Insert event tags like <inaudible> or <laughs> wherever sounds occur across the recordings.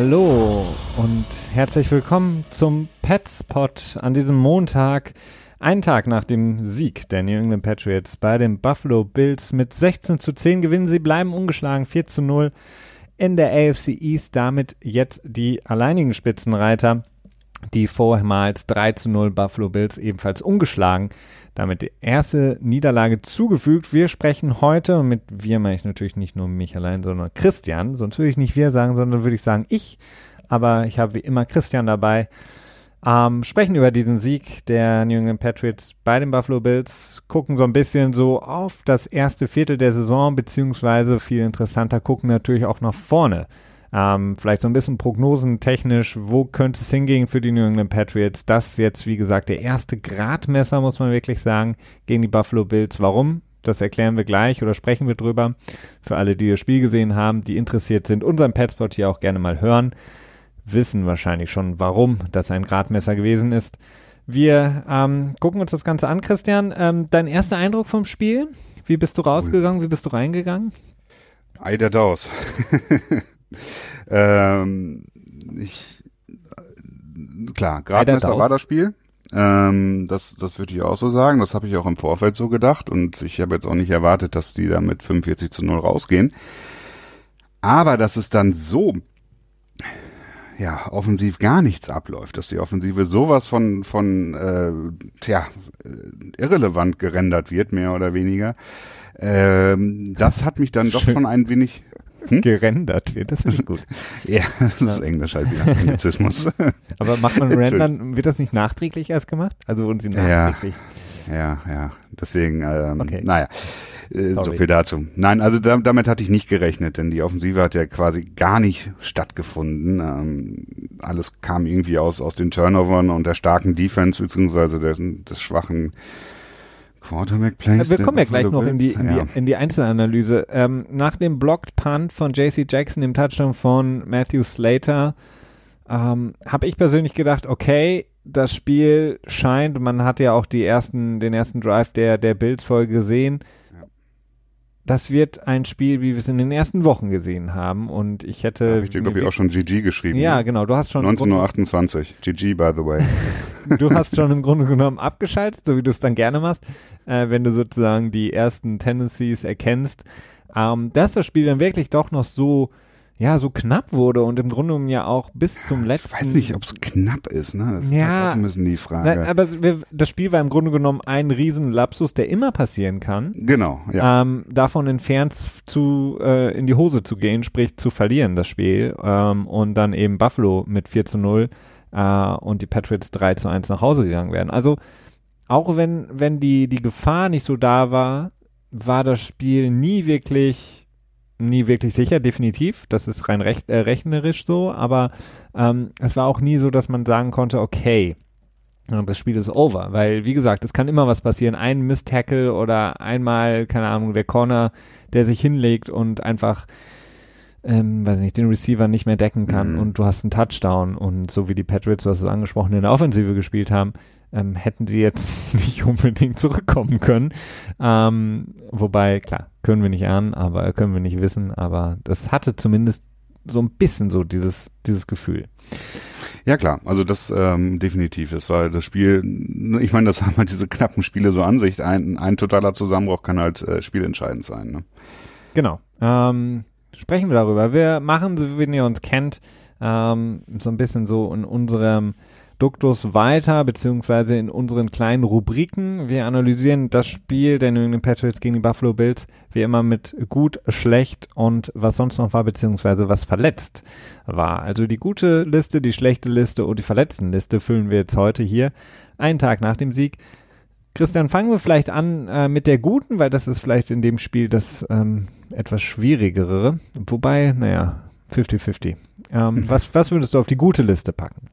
Hallo und herzlich willkommen zum Petspot an diesem Montag, einen Tag nach dem Sieg der New England Patriots bei den Buffalo Bills mit 16 zu 10 gewinnen. Sie bleiben ungeschlagen 4 zu 0 in der AFC East, damit jetzt die alleinigen Spitzenreiter, die vormals 3 zu 0 Buffalo Bills ebenfalls ungeschlagen damit die erste Niederlage zugefügt. Wir sprechen heute, und mit wir meine ich natürlich nicht nur mich allein, sondern Christian. Sonst würde ich nicht wir sagen, sondern würde ich sagen ich. Aber ich habe wie immer Christian dabei. Ähm, sprechen über diesen Sieg der New England Patriots bei den Buffalo Bills, gucken so ein bisschen so auf das erste Viertel der Saison, beziehungsweise viel interessanter gucken natürlich auch nach vorne. Ähm, vielleicht so ein bisschen prognosentechnisch, wo könnte es hingehen für die New England Patriots? Das ist jetzt, wie gesagt, der erste Gradmesser, muss man wirklich sagen, gegen die Buffalo Bills. Warum? Das erklären wir gleich oder sprechen wir drüber. Für alle, die das Spiel gesehen haben, die interessiert sind, unseren Petspot hier auch gerne mal hören, wissen wahrscheinlich schon, warum das ein Gradmesser gewesen ist. Wir ähm, gucken uns das Ganze an, Christian. Ähm, dein erster Eindruck vom Spiel? Wie bist du rausgegangen? Wie bist du reingegangen? Ei der Daus. <laughs> ähm, ich, klar, Gradmesser war das Spiel. Ähm, das, das würde ich auch so sagen. Das habe ich auch im Vorfeld so gedacht. Und ich habe jetzt auch nicht erwartet, dass die da mit 45 zu 0 rausgehen. Aber dass es dann so ja, offensiv gar nichts abläuft, dass die Offensive sowas von, von äh, tja, äh, irrelevant gerendert wird, mehr oder weniger. Ähm, das hat mich dann doch schon ein wenig hm? gerendert wird. Das finde ich gut. <laughs> ja, das ist Englisch halt wieder. Anglizismus. <laughs> Aber macht man Rendern, wird das nicht nachträglich erst gemacht? Also wurden sie nachträglich? Ja, ja, ja. Deswegen, ähm, okay. naja. Äh, so viel dazu. Nein, also da, damit hatte ich nicht gerechnet, denn die Offensive hat ja quasi gar nicht stattgefunden. Ähm, alles kam irgendwie aus, aus den Turnovern und der starken Defense beziehungsweise der, des schwachen Quarterback Plays. Wir kommen ja gleich noch in die, in, ja. die, in die Einzelanalyse. Ähm, nach dem Blocked Punt von JC Jackson, dem Touchdown von Matthew Slater, ähm, habe ich persönlich gedacht, okay, das Spiel scheint, man hat ja auch die ersten, den ersten Drive der, der Bills-Folge gesehen, das wird ein Spiel, wie wir es in den ersten Wochen gesehen haben. Und ich hätte. Habe ich dir, glaube ich, auch schon GG geschrieben. Ja, ne? genau. Du hast schon. 19.28 GG, by the way. <laughs> du hast schon im <laughs> Grunde genommen abgeschaltet, so wie du es dann gerne machst, äh, wenn du sozusagen die ersten Tendencies erkennst. Ähm, dass das Spiel dann wirklich doch noch so ja, so knapp wurde und im Grunde genommen ja auch bis zum letzten. Ich weiß nicht, ob es knapp ist, ne? Das ja. Ist müssen die Frage. Na, aber das Spiel war im Grunde genommen ein Riesenlapsus, der immer passieren kann. Genau, ja. Ähm, davon entfernt zu, äh, in die Hose zu gehen, sprich zu verlieren, das Spiel. Ähm, und dann eben Buffalo mit 4 zu 0 äh, und die Patriots 3 zu 1 nach Hause gegangen werden. Also, auch wenn, wenn die, die Gefahr nicht so da war, war das Spiel nie wirklich nie wirklich sicher, definitiv. Das ist rein recht, äh, rechnerisch so, aber ähm, es war auch nie so, dass man sagen konnte, okay, das Spiel ist over, weil wie gesagt, es kann immer was passieren. Ein Miss-Tackle oder einmal, keine Ahnung, der Corner, der sich hinlegt und einfach, ähm, weiß nicht, den Receiver nicht mehr decken kann mhm. und du hast einen Touchdown und so wie die Patriots, du hast es angesprochen, in der Offensive gespielt haben, ähm, hätten sie jetzt <laughs> nicht unbedingt zurückkommen können. Ähm, wobei, klar, können wir nicht ahnen, aber können wir nicht wissen, aber das hatte zumindest so ein bisschen so dieses, dieses Gefühl. Ja klar, also das ähm, definitiv. Das war das Spiel, ich meine, das haben halt diese knappen Spiele so an sich. Ein, ein totaler Zusammenbruch kann halt äh, spielentscheidend sein. Ne? Genau. Ähm, sprechen wir darüber. Wir machen, so wie ihr uns kennt, ähm, so ein bisschen so in unserem Duktus weiter, beziehungsweise in unseren kleinen Rubriken. Wir analysieren das Spiel der New England Patriots gegen die Buffalo Bills wie immer mit gut, schlecht und was sonst noch war, beziehungsweise was verletzt war. Also die gute Liste, die schlechte Liste und die verletzten Liste füllen wir jetzt heute hier, einen Tag nach dem Sieg. Christian, fangen wir vielleicht an äh, mit der guten, weil das ist vielleicht in dem Spiel das ähm, etwas schwierigere. Wobei, naja, 50-50. Ähm, <laughs> was, was würdest du auf die gute Liste packen?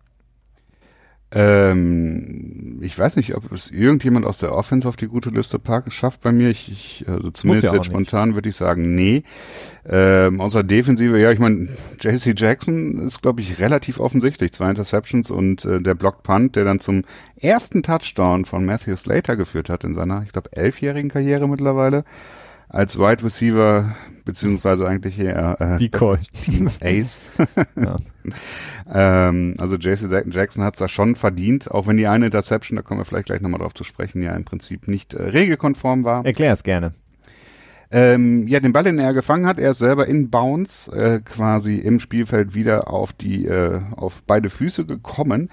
Ähm, ich weiß nicht, ob es irgendjemand aus der Offense auf die gute Liste packen schafft bei mir. Ich, ich also zumindest ja jetzt spontan würde ich sagen, nee. Ähm, außer Defensive, ja, ich meine, JC Jackson ist, glaube ich, relativ offensichtlich. Zwei Interceptions und äh, der Blocked Punt, der dann zum ersten Touchdown von Matthew Slater geführt hat in seiner, ich glaube, elfjährigen Karriere mittlerweile. Als Wide Receiver beziehungsweise eigentlich eher äh, Decoy. <laughs> Ace. <laughs> ähm, also JC Jackson hat es da schon verdient, auch wenn die eine Interception, da kommen wir vielleicht gleich nochmal drauf zu sprechen, ja im Prinzip nicht äh, regelkonform war. Erklär es gerne. Ähm, ja, den Ball, den er gefangen hat, er ist selber in Bounce äh, quasi im Spielfeld wieder auf die äh, auf beide Füße gekommen,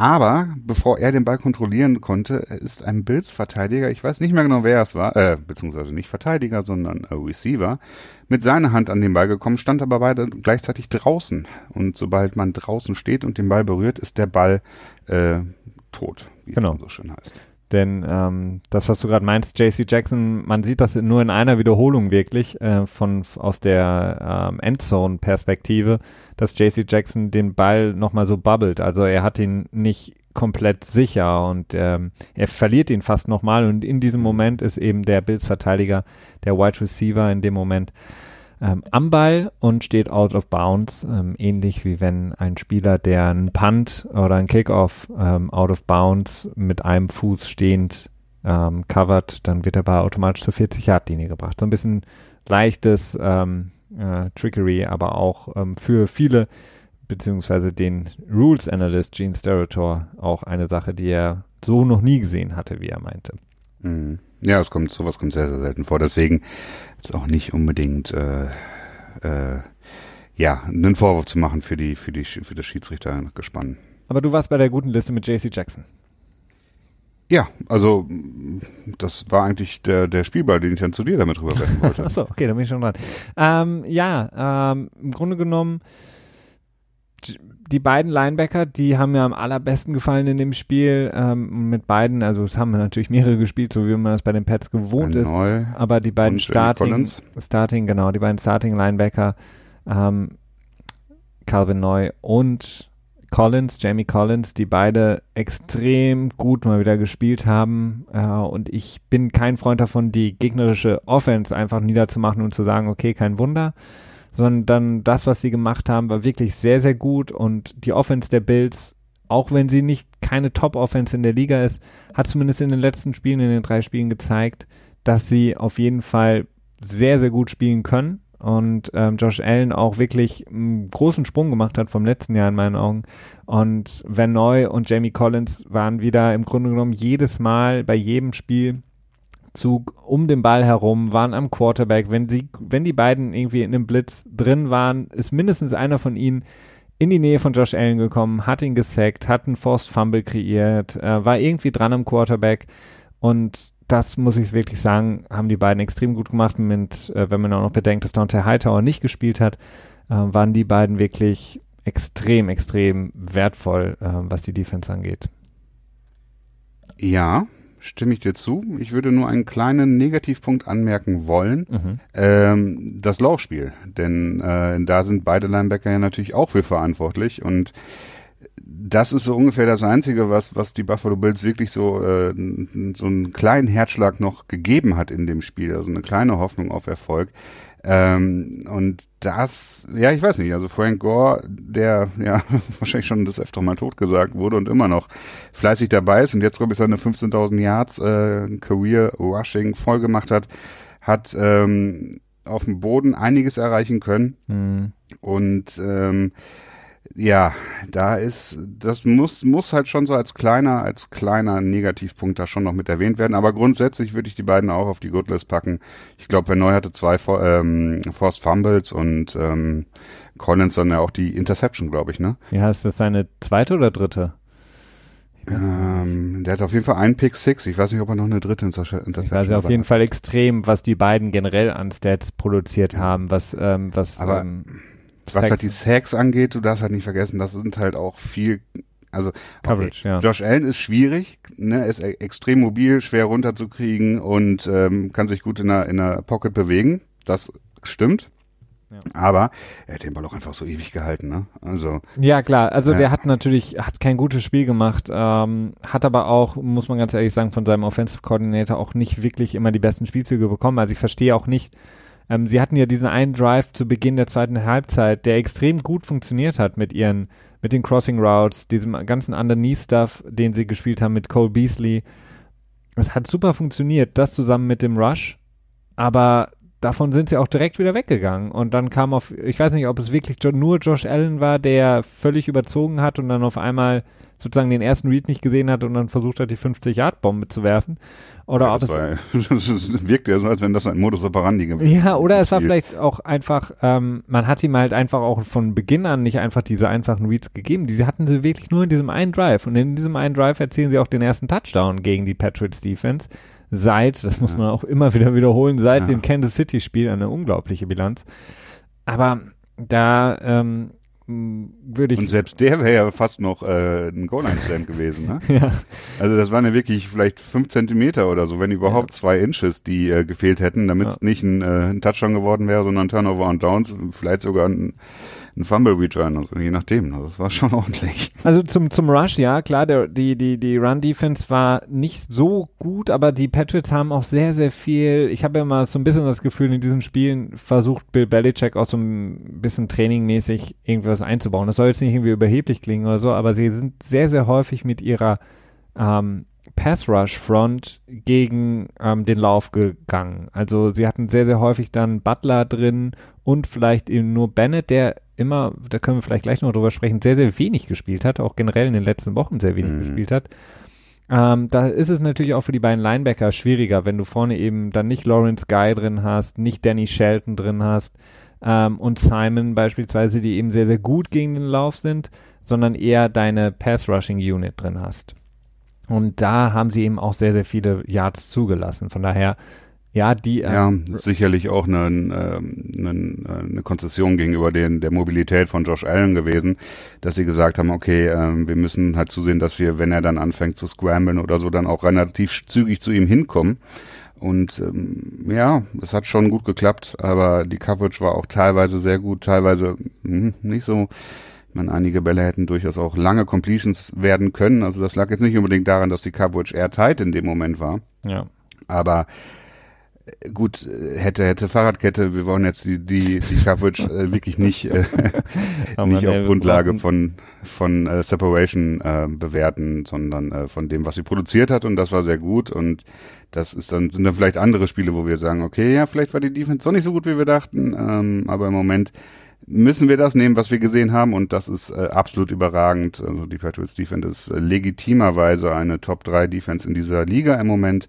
aber bevor er den Ball kontrollieren konnte, ist ein Bills-Verteidiger, ich weiß nicht mehr genau, wer es war, äh, beziehungsweise nicht Verteidiger, sondern äh, Receiver, mit seiner Hand an den Ball gekommen, stand aber beide gleichzeitig draußen. Und sobald man draußen steht und den Ball berührt, ist der Ball äh, tot, wie genau. so schön heißt. Denn ähm, das, was du gerade meinst, JC Jackson, man sieht das nur in einer Wiederholung wirklich äh, von aus der ähm, Endzone-Perspektive dass JC Jackson den Ball nochmal so bubbelt. Also er hat ihn nicht komplett sicher und ähm, er verliert ihn fast nochmal und in diesem Moment ist eben der Bills-Verteidiger, der Wide Receiver in dem Moment ähm, am Ball und steht out of bounds, ähm, ähnlich wie wenn ein Spieler, der einen Punt oder einen Kickoff ähm, out of bounds mit einem Fuß stehend ähm, covert, dann wird der Ball automatisch zur 40-Yard-Linie gebracht. So ein bisschen leichtes ähm, äh, Trickery, aber auch ähm, für viele, beziehungsweise den Rules Analyst Gene Stereotor auch eine Sache, die er so noch nie gesehen hatte, wie er meinte. Mhm. Ja, es kommt, sowas kommt sehr, sehr selten vor. Deswegen ist auch nicht unbedingt äh, äh, ja, einen Vorwurf zu machen für die, für die, für das Schiedsrichtergespann. Aber du warst bei der guten Liste mit JC Jackson. Ja, also das war eigentlich der, der Spielball, den ich dann zu dir damit rüberwerfen wollte. <laughs> Achso, okay, da bin ich schon dran. Ähm, ja, ähm, im Grunde genommen, die beiden Linebacker, die haben mir am allerbesten gefallen in dem Spiel. Ähm, mit beiden, also es haben natürlich mehrere gespielt, so wie man das bei den Pets gewohnt Ein ist. Neu aber die beiden Starting, Starting, genau, die beiden Starting Linebacker, ähm, Calvin Neu und Collins, Jamie Collins, die beide extrem gut mal wieder gespielt haben. Äh, und ich bin kein Freund davon, die gegnerische Offense einfach niederzumachen und zu sagen, okay, kein Wunder. Sondern das, was sie gemacht haben, war wirklich sehr, sehr gut. Und die Offense der Bills, auch wenn sie nicht keine Top-Offense in der Liga ist, hat zumindest in den letzten Spielen, in den drei Spielen gezeigt, dass sie auf jeden Fall sehr, sehr gut spielen können und ähm, Josh Allen auch wirklich einen großen Sprung gemacht hat vom letzten Jahr in meinen Augen. Und Van Noy und Jamie Collins waren wieder im Grunde genommen jedes Mal bei jedem Spielzug um den Ball herum, waren am Quarterback. Wenn sie, wenn die beiden irgendwie in einem Blitz drin waren, ist mindestens einer von ihnen in die Nähe von Josh Allen gekommen, hat ihn gesackt, hat einen Forced Fumble kreiert, äh, war irgendwie dran am Quarterback und das muss ich wirklich sagen, haben die beiden extrem gut gemacht. Mit, äh, wenn man auch noch bedenkt, dass Dante Hightower nicht gespielt hat, äh, waren die beiden wirklich extrem, extrem wertvoll, äh, was die Defense angeht. Ja, stimme ich dir zu. Ich würde nur einen kleinen Negativpunkt anmerken wollen. Mhm. Ähm, das Laufspiel. Denn äh, da sind beide Linebacker ja natürlich auch für verantwortlich und das ist so ungefähr das Einzige, was, was die Buffalo Bills wirklich so, äh, so einen kleinen Herzschlag noch gegeben hat in dem Spiel, also eine kleine Hoffnung auf Erfolg. Ähm, und das, ja, ich weiß nicht, also Frank Gore, der ja <laughs> wahrscheinlich schon das öfter mal totgesagt wurde und immer noch fleißig dabei ist und jetzt, glaube ich, seine 15.000 Yards äh, Career Rushing voll gemacht hat, hat ähm, auf dem Boden einiges erreichen können. Mhm. Und ähm, ja, da ist, das muss, muss halt schon so als kleiner, als kleiner Negativpunkt da schon noch mit erwähnt werden. Aber grundsätzlich würde ich die beiden auch auf die Goodlist packen. Ich glaube, Verneu hatte zwei ähm, Forced Fumbles und ähm, Collins dann ja auch die Interception, glaube ich, ne? Ja, ist das seine zweite oder dritte? Ähm, der hat auf jeden Fall einen Pick Six. Ich weiß nicht, ob er noch eine dritte Interception hat. Also auf jeden Fall extrem, was die beiden generell an Stats produziert haben, was, ähm, was, Aber, ähm, was halt die Sacks angeht, du darfst halt nicht vergessen, das sind halt auch viel, also Coverage, okay, ja. Josh Allen ist schwierig, ne, ist e extrem mobil, schwer runterzukriegen und ähm, kann sich gut in der, in der Pocket bewegen. Das stimmt. Ja. Aber er hat den Ball auch einfach so ewig gehalten, ne? Also. Ja, klar. Also, ja. der hat natürlich, hat kein gutes Spiel gemacht, ähm, hat aber auch, muss man ganz ehrlich sagen, von seinem Offensive Coordinator auch nicht wirklich immer die besten Spielzüge bekommen. Also, ich verstehe auch nicht, ähm, sie hatten ja diesen einen Drive zu Beginn der zweiten Halbzeit, der extrem gut funktioniert hat mit ihren, mit den Crossing Routes, diesem ganzen Underneath-Stuff, den sie gespielt haben mit Cole Beasley. Es hat super funktioniert, das zusammen mit dem Rush. aber davon sind sie auch direkt wieder weggegangen. Und dann kam auf, ich weiß nicht, ob es wirklich nur Josh Allen war, der völlig überzogen hat und dann auf einmal sozusagen den ersten Read nicht gesehen hat und dann versucht hat, die 50-Yard-Bombe zu werfen. Oder ja, ob das, es war, <laughs> das wirkt ja so, als wenn das ein Modus operandi gewesen wäre. Ja, oder es war vielleicht auch einfach, ähm, man hat ihm halt einfach auch von Beginn an nicht einfach diese einfachen Reads gegeben. Die hatten sie wirklich nur in diesem einen Drive. Und in diesem einen Drive erzielen sie auch den ersten Touchdown gegen die Patriots Defense. Seit, das muss man auch immer wieder wiederholen, seit dem Kansas City-Spiel eine unglaubliche Bilanz. Aber da ähm, würde ich. Und selbst der wäre ja fast noch äh, ein Goal-Line-Stand gewesen, ne? <laughs> ja. Also das waren ja wirklich vielleicht fünf Zentimeter oder so, wenn überhaupt ja. zwei Inches, die äh, gefehlt hätten, damit es ja. nicht ein, äh, ein Touchdown geworden wäre, sondern ein Turnover und Downs, vielleicht sogar ein ein Fumble Return, also je nachdem. Also das war schon <laughs> ordentlich. Also zum, zum Rush, ja, klar, der, die, die, die Run Defense war nicht so gut, aber die Patriots haben auch sehr, sehr viel, ich habe ja mal so ein bisschen das Gefühl, in diesen Spielen versucht Bill Belichick auch so ein bisschen trainingmäßig irgendwas einzubauen. Das soll jetzt nicht irgendwie überheblich klingen oder so, aber sie sind sehr, sehr häufig mit ihrer ähm, Pass Rush Front gegen ähm, den Lauf gegangen. Also sie hatten sehr, sehr häufig dann Butler drin und vielleicht eben nur Bennett, der immer, da können wir vielleicht gleich noch drüber sprechen, sehr, sehr wenig gespielt hat, auch generell in den letzten Wochen sehr wenig mhm. gespielt hat. Ähm, da ist es natürlich auch für die beiden Linebacker schwieriger, wenn du vorne eben dann nicht Lawrence Guy drin hast, nicht Danny Shelton drin hast ähm, und Simon beispielsweise, die eben sehr, sehr gut gegen den Lauf sind, sondern eher deine Pass-Rushing-Unit drin hast. Und da haben sie eben auch sehr, sehr viele Yards zugelassen. Von daher ja, die. Äh, ja, sicherlich auch eine, eine, eine Konzession gegenüber den, der Mobilität von Josh Allen gewesen, dass sie gesagt haben, okay, äh, wir müssen halt zusehen, dass wir, wenn er dann anfängt zu scramblen oder so, dann auch relativ zügig zu ihm hinkommen. Und ähm, ja, es hat schon gut geklappt, aber die Coverage war auch teilweise sehr gut, teilweise mh, hm, nicht so. Ich meine, einige Bälle hätten durchaus auch lange Completions werden können. Also das lag jetzt nicht unbedingt daran, dass die Coverage airtight in dem Moment war. Ja. Aber gut, hätte, hätte Fahrradkette, wir wollen jetzt die, die, die Coverage äh, wirklich nicht, äh, <laughs> nicht auf Grundlage von, von äh, Separation äh, bewerten, sondern äh, von dem, was sie produziert hat. Und das war sehr gut. Und das ist dann, sind dann vielleicht andere Spiele, wo wir sagen, okay, ja, vielleicht war die Defense doch nicht so gut, wie wir dachten, ähm, aber im Moment müssen wir das nehmen, was wir gesehen haben. Und das ist äh, absolut überragend. Also die Patriots Defense ist äh, legitimerweise eine Top 3 Defense in dieser Liga im Moment.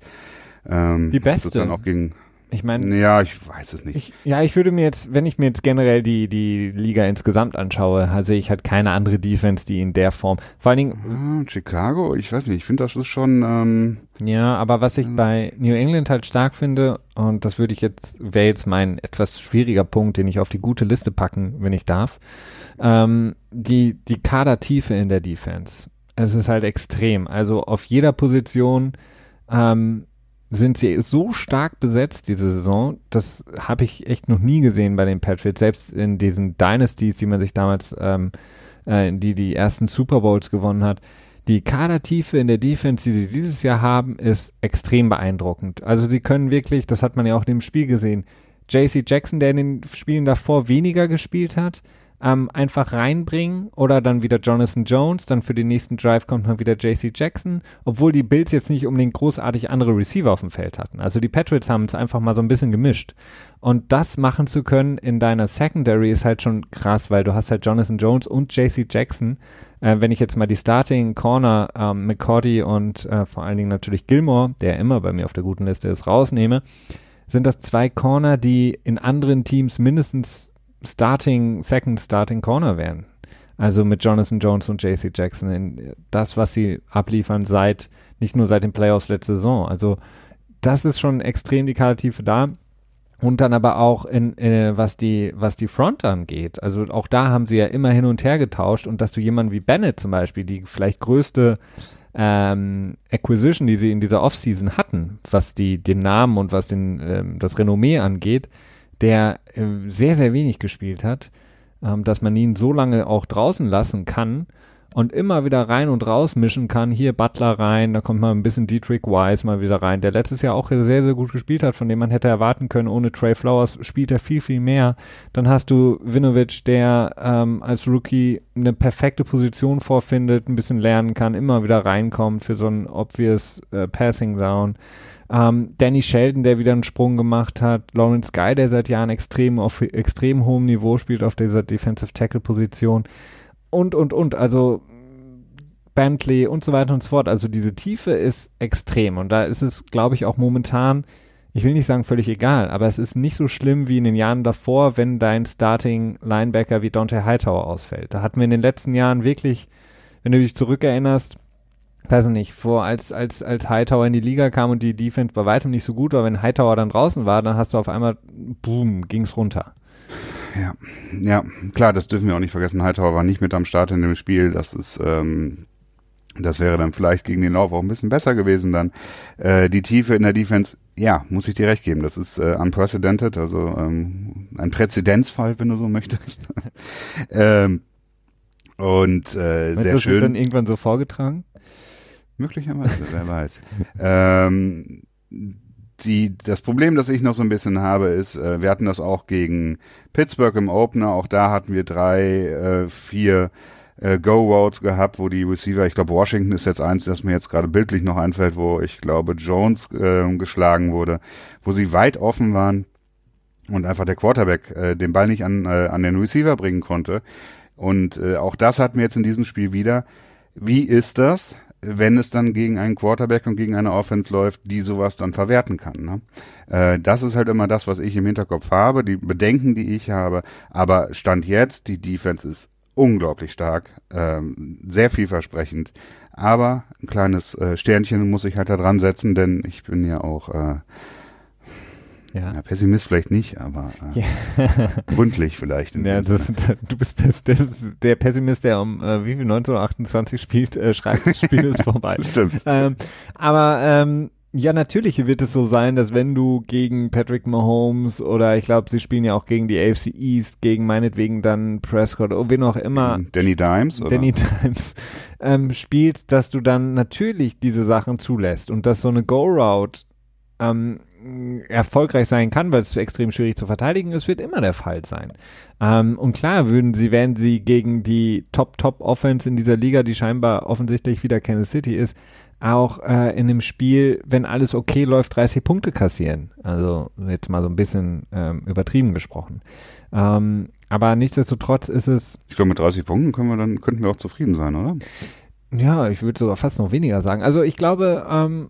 Ähm, die beste. Das dann auch gegen, ich meine, ja, ich weiß es nicht. Ich, ja, ich würde mir jetzt, wenn ich mir jetzt generell die die Liga insgesamt anschaue, sehe ich halt keine andere Defense, die in der Form. Vor allen Dingen ah, Chicago, ich weiß nicht, ich finde das ist schon. Ähm, ja, aber was ich äh, bei New England halt stark finde und das würde ich jetzt wäre jetzt mein etwas schwieriger Punkt, den ich auf die gute Liste packen, wenn ich darf. Ähm, die die Kadertiefe in der Defense. Es ist halt extrem. Also auf jeder Position. Ähm, sind sie so stark besetzt diese Saison. Das habe ich echt noch nie gesehen bei den Patriots. Selbst in diesen Dynasties, die man sich damals, ähm, äh, die die ersten Super Bowls gewonnen hat. Die Kadertiefe in der Defense, die sie dieses Jahr haben, ist extrem beeindruckend. Also sie können wirklich, das hat man ja auch in dem Spiel gesehen, JC Jackson, der in den Spielen davor weniger gespielt hat, ähm, einfach reinbringen oder dann wieder Jonathan Jones, dann für den nächsten Drive kommt mal wieder JC Jackson, obwohl die Bills jetzt nicht unbedingt großartig andere Receiver auf dem Feld hatten. Also die Patriots haben es einfach mal so ein bisschen gemischt. Und das machen zu können in deiner Secondary ist halt schon krass, weil du hast halt Jonathan Jones und JC Jackson. Äh, wenn ich jetzt mal die Starting Corner ähm, McCordy und äh, vor allen Dingen natürlich Gilmore, der immer bei mir auf der guten Liste ist, rausnehme, sind das zwei Corner, die in anderen Teams mindestens Starting, Second Starting Corner wären. Also mit Jonathan Jones und JC Jackson in das, was sie abliefern seit, nicht nur seit den Playoffs letzte Saison. Also das ist schon extrem die Kadertiefe da. Und dann aber auch in, äh, was die, was die Front angeht. Also auch da haben sie ja immer hin und her getauscht und dass du jemanden wie Bennett zum Beispiel, die vielleicht größte ähm, Acquisition, die sie in dieser Offseason hatten, was die, den Namen und was den, ähm, das Renommee angeht, der äh, sehr, sehr wenig gespielt hat, ähm, dass man ihn so lange auch draußen lassen kann und immer wieder rein und raus mischen kann. Hier Butler rein, da kommt mal ein bisschen Dietrich Wise mal wieder rein, der letztes Jahr auch sehr, sehr gut gespielt hat, von dem man hätte erwarten können, ohne Trey Flowers spielt er viel, viel mehr. Dann hast du Vinovic, der ähm, als Rookie eine perfekte Position vorfindet, ein bisschen lernen kann, immer wieder reinkommt für so ein obvious äh, Passing Down. Ähm, Danny Sheldon, der wieder einen Sprung gemacht hat. Lawrence Guy, der seit Jahren extrem auf extrem hohem Niveau spielt auf dieser Defensive Tackle Position und, und, und. Also Bentley und so weiter und so fort. Also diese Tiefe ist extrem und da ist es, glaube ich, auch momentan, ich will nicht sagen völlig egal, aber es ist nicht so schlimm wie in den Jahren davor, wenn dein Starting Linebacker wie Dante Hightower ausfällt. Da hatten wir in den letzten Jahren wirklich, wenn du dich zurückerinnerst, weiß nicht, vor als, als, als Hightower in die Liga kam und die Defense bei weitem nicht so gut war, wenn Hightower dann draußen war, dann hast du auf einmal, boom, ging's runter. Ja, ja, klar, das dürfen wir auch nicht vergessen. Hightower war nicht mit am Start in dem Spiel. Das ist, ähm, das wäre dann vielleicht gegen den Lauf auch ein bisschen besser gewesen dann. Äh, die Tiefe in der Defense, ja, muss ich dir recht geben. Das ist äh, unprecedented, also ähm, ein Präzedenzfall, wenn du so möchtest. <laughs> ähm, und äh, sehr das schön. Wird dann irgendwann so vorgetragen? Möglicherweise, wer weiß. ähm, die, das Problem, das ich noch so ein bisschen habe, ist, äh, wir hatten das auch gegen Pittsburgh im Opener, auch da hatten wir drei, äh, vier äh, Go-Routes gehabt, wo die Receiver, ich glaube Washington ist jetzt eins, das mir jetzt gerade bildlich noch einfällt, wo ich glaube Jones äh, geschlagen wurde, wo sie weit offen waren und einfach der Quarterback äh, den Ball nicht an, äh, an den Receiver bringen konnte. Und äh, auch das hatten wir jetzt in diesem Spiel wieder. Wie ist das? Wenn es dann gegen einen Quarterback und gegen eine Offense läuft, die sowas dann verwerten kann. Ne? Äh, das ist halt immer das, was ich im Hinterkopf habe, die Bedenken, die ich habe. Aber Stand jetzt, die Defense ist unglaublich stark, ähm, sehr vielversprechend. Aber ein kleines äh, Sternchen muss ich halt da dran setzen, denn ich bin ja auch äh, ja. ja. Pessimist vielleicht nicht, aber äh, <laughs> gründlich vielleicht. Ja, das, du bist das der Pessimist, der um äh, wie viel 1928 spielt, äh, schreibt, das Spiel ist <laughs> vorbei. Stimmt. Ähm, aber ähm, ja, natürlich wird es so sein, dass wenn du gegen Patrick Mahomes oder ich glaube, sie spielen ja auch gegen die AFC East, gegen meinetwegen dann Prescott oder wen auch immer. Danny Dimes, oder? Danny Dimes ähm, spielst, dass du dann natürlich diese Sachen zulässt und dass so eine Go-Route ähm, erfolgreich sein kann, weil es extrem schwierig zu verteidigen ist, wird immer der Fall sein. Ähm, und klar würden sie, wenn sie gegen die Top-Top-Offense in dieser Liga, die scheinbar offensichtlich wieder Kansas City ist, auch äh, in dem Spiel, wenn alles okay läuft, 30 Punkte kassieren. Also jetzt mal so ein bisschen ähm, übertrieben gesprochen. Ähm, aber nichtsdestotrotz ist es. Ich glaube, mit 30 Punkten können wir dann, könnten wir auch zufrieden sein, oder? Ja, ich würde sogar fast noch weniger sagen. Also ich glaube, ähm,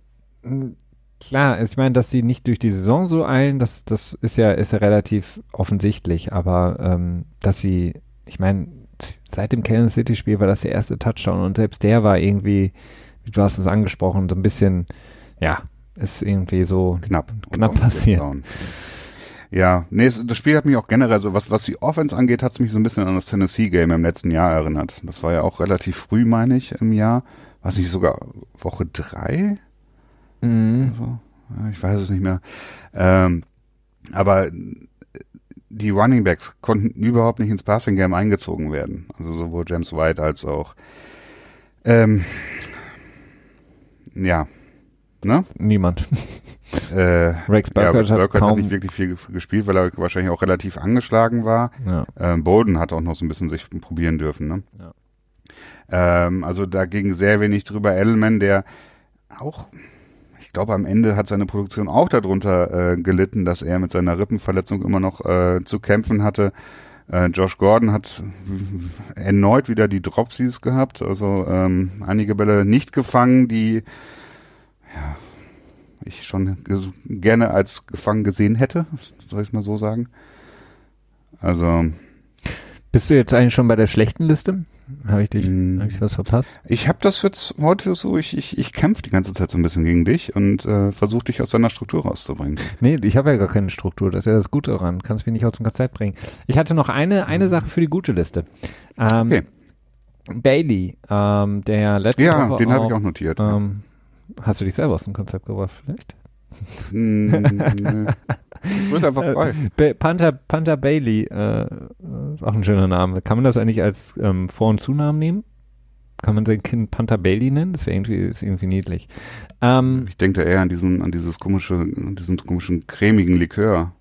klar, ich meine, dass sie nicht durch die Saison so eilen, das, das ist ja, ist ja relativ offensichtlich, aber ähm, dass sie, ich meine, seit dem Kansas City Spiel war das der erste Touchdown und selbst der war irgendwie du hast es angesprochen, so ein bisschen, ja, ist irgendwie so knapp, knapp passiert. Ja, nee, das Spiel hat mich auch generell so, was, was die Offense angeht, hat es mich so ein bisschen an das Tennessee-Game im letzten Jahr erinnert. Das war ja auch relativ früh, meine ich, im Jahr. Was nicht sogar Woche drei? Mhm. Also, ich weiß es nicht mehr. Ähm, aber die Running Backs konnten überhaupt nicht ins Passing Game eingezogen werden. Also sowohl James White als auch ähm, ja. Ne? Niemand. <laughs> Äh, Rex Burkhardt, ja, Burkhardt hat, hat, nicht wirklich viel gespielt, weil er wahrscheinlich auch relativ angeschlagen war. Ja. Ähm, Bolden hat auch noch so ein bisschen sich probieren dürfen. Ne? Ja. Ähm, also da ging sehr wenig drüber. Edelman, der auch, ich glaube, am Ende hat seine Produktion auch darunter äh, gelitten, dass er mit seiner Rippenverletzung immer noch äh, zu kämpfen hatte. Äh, Josh Gordon hat erneut wieder die Dropsies gehabt, also ähm, einige Bälle nicht gefangen, die ja, ich schon gerne als gefangen gesehen hätte, soll ich es mal so sagen. Also bist du jetzt eigentlich schon bei der schlechten Liste? Habe ich dich, hm. habe ich was verpasst? Ich habe das jetzt heute so, ich, ich, ich kämpfe die ganze Zeit so ein bisschen gegen dich und äh, versuche dich aus deiner Struktur rauszubringen. Nee, ich habe ja gar keine Struktur, das ist ja das Gute daran. Kannst mich nicht aus dem Konzept bringen. Ich hatte noch eine, eine Sache für die gute Liste. Ähm, okay. Bailey, ähm, der letzte Ja, Woche den habe ich auch notiert. Ähm, ja. Hast du dich selber aus dem Konzept gebracht vielleicht? Hm, <laughs> Wird einfach frei. Äh, Panther, Panther Bailey, äh, ist auch ein schöner Name. Kann man das eigentlich als ähm, Vor- und Zunamen nehmen? Kann man sein Kind Panther Bailey nennen? Das wäre irgendwie, ist irgendwie niedlich. Ähm, ich denke da eher an diesen, an dieses komische, an diesen komischen cremigen Likör.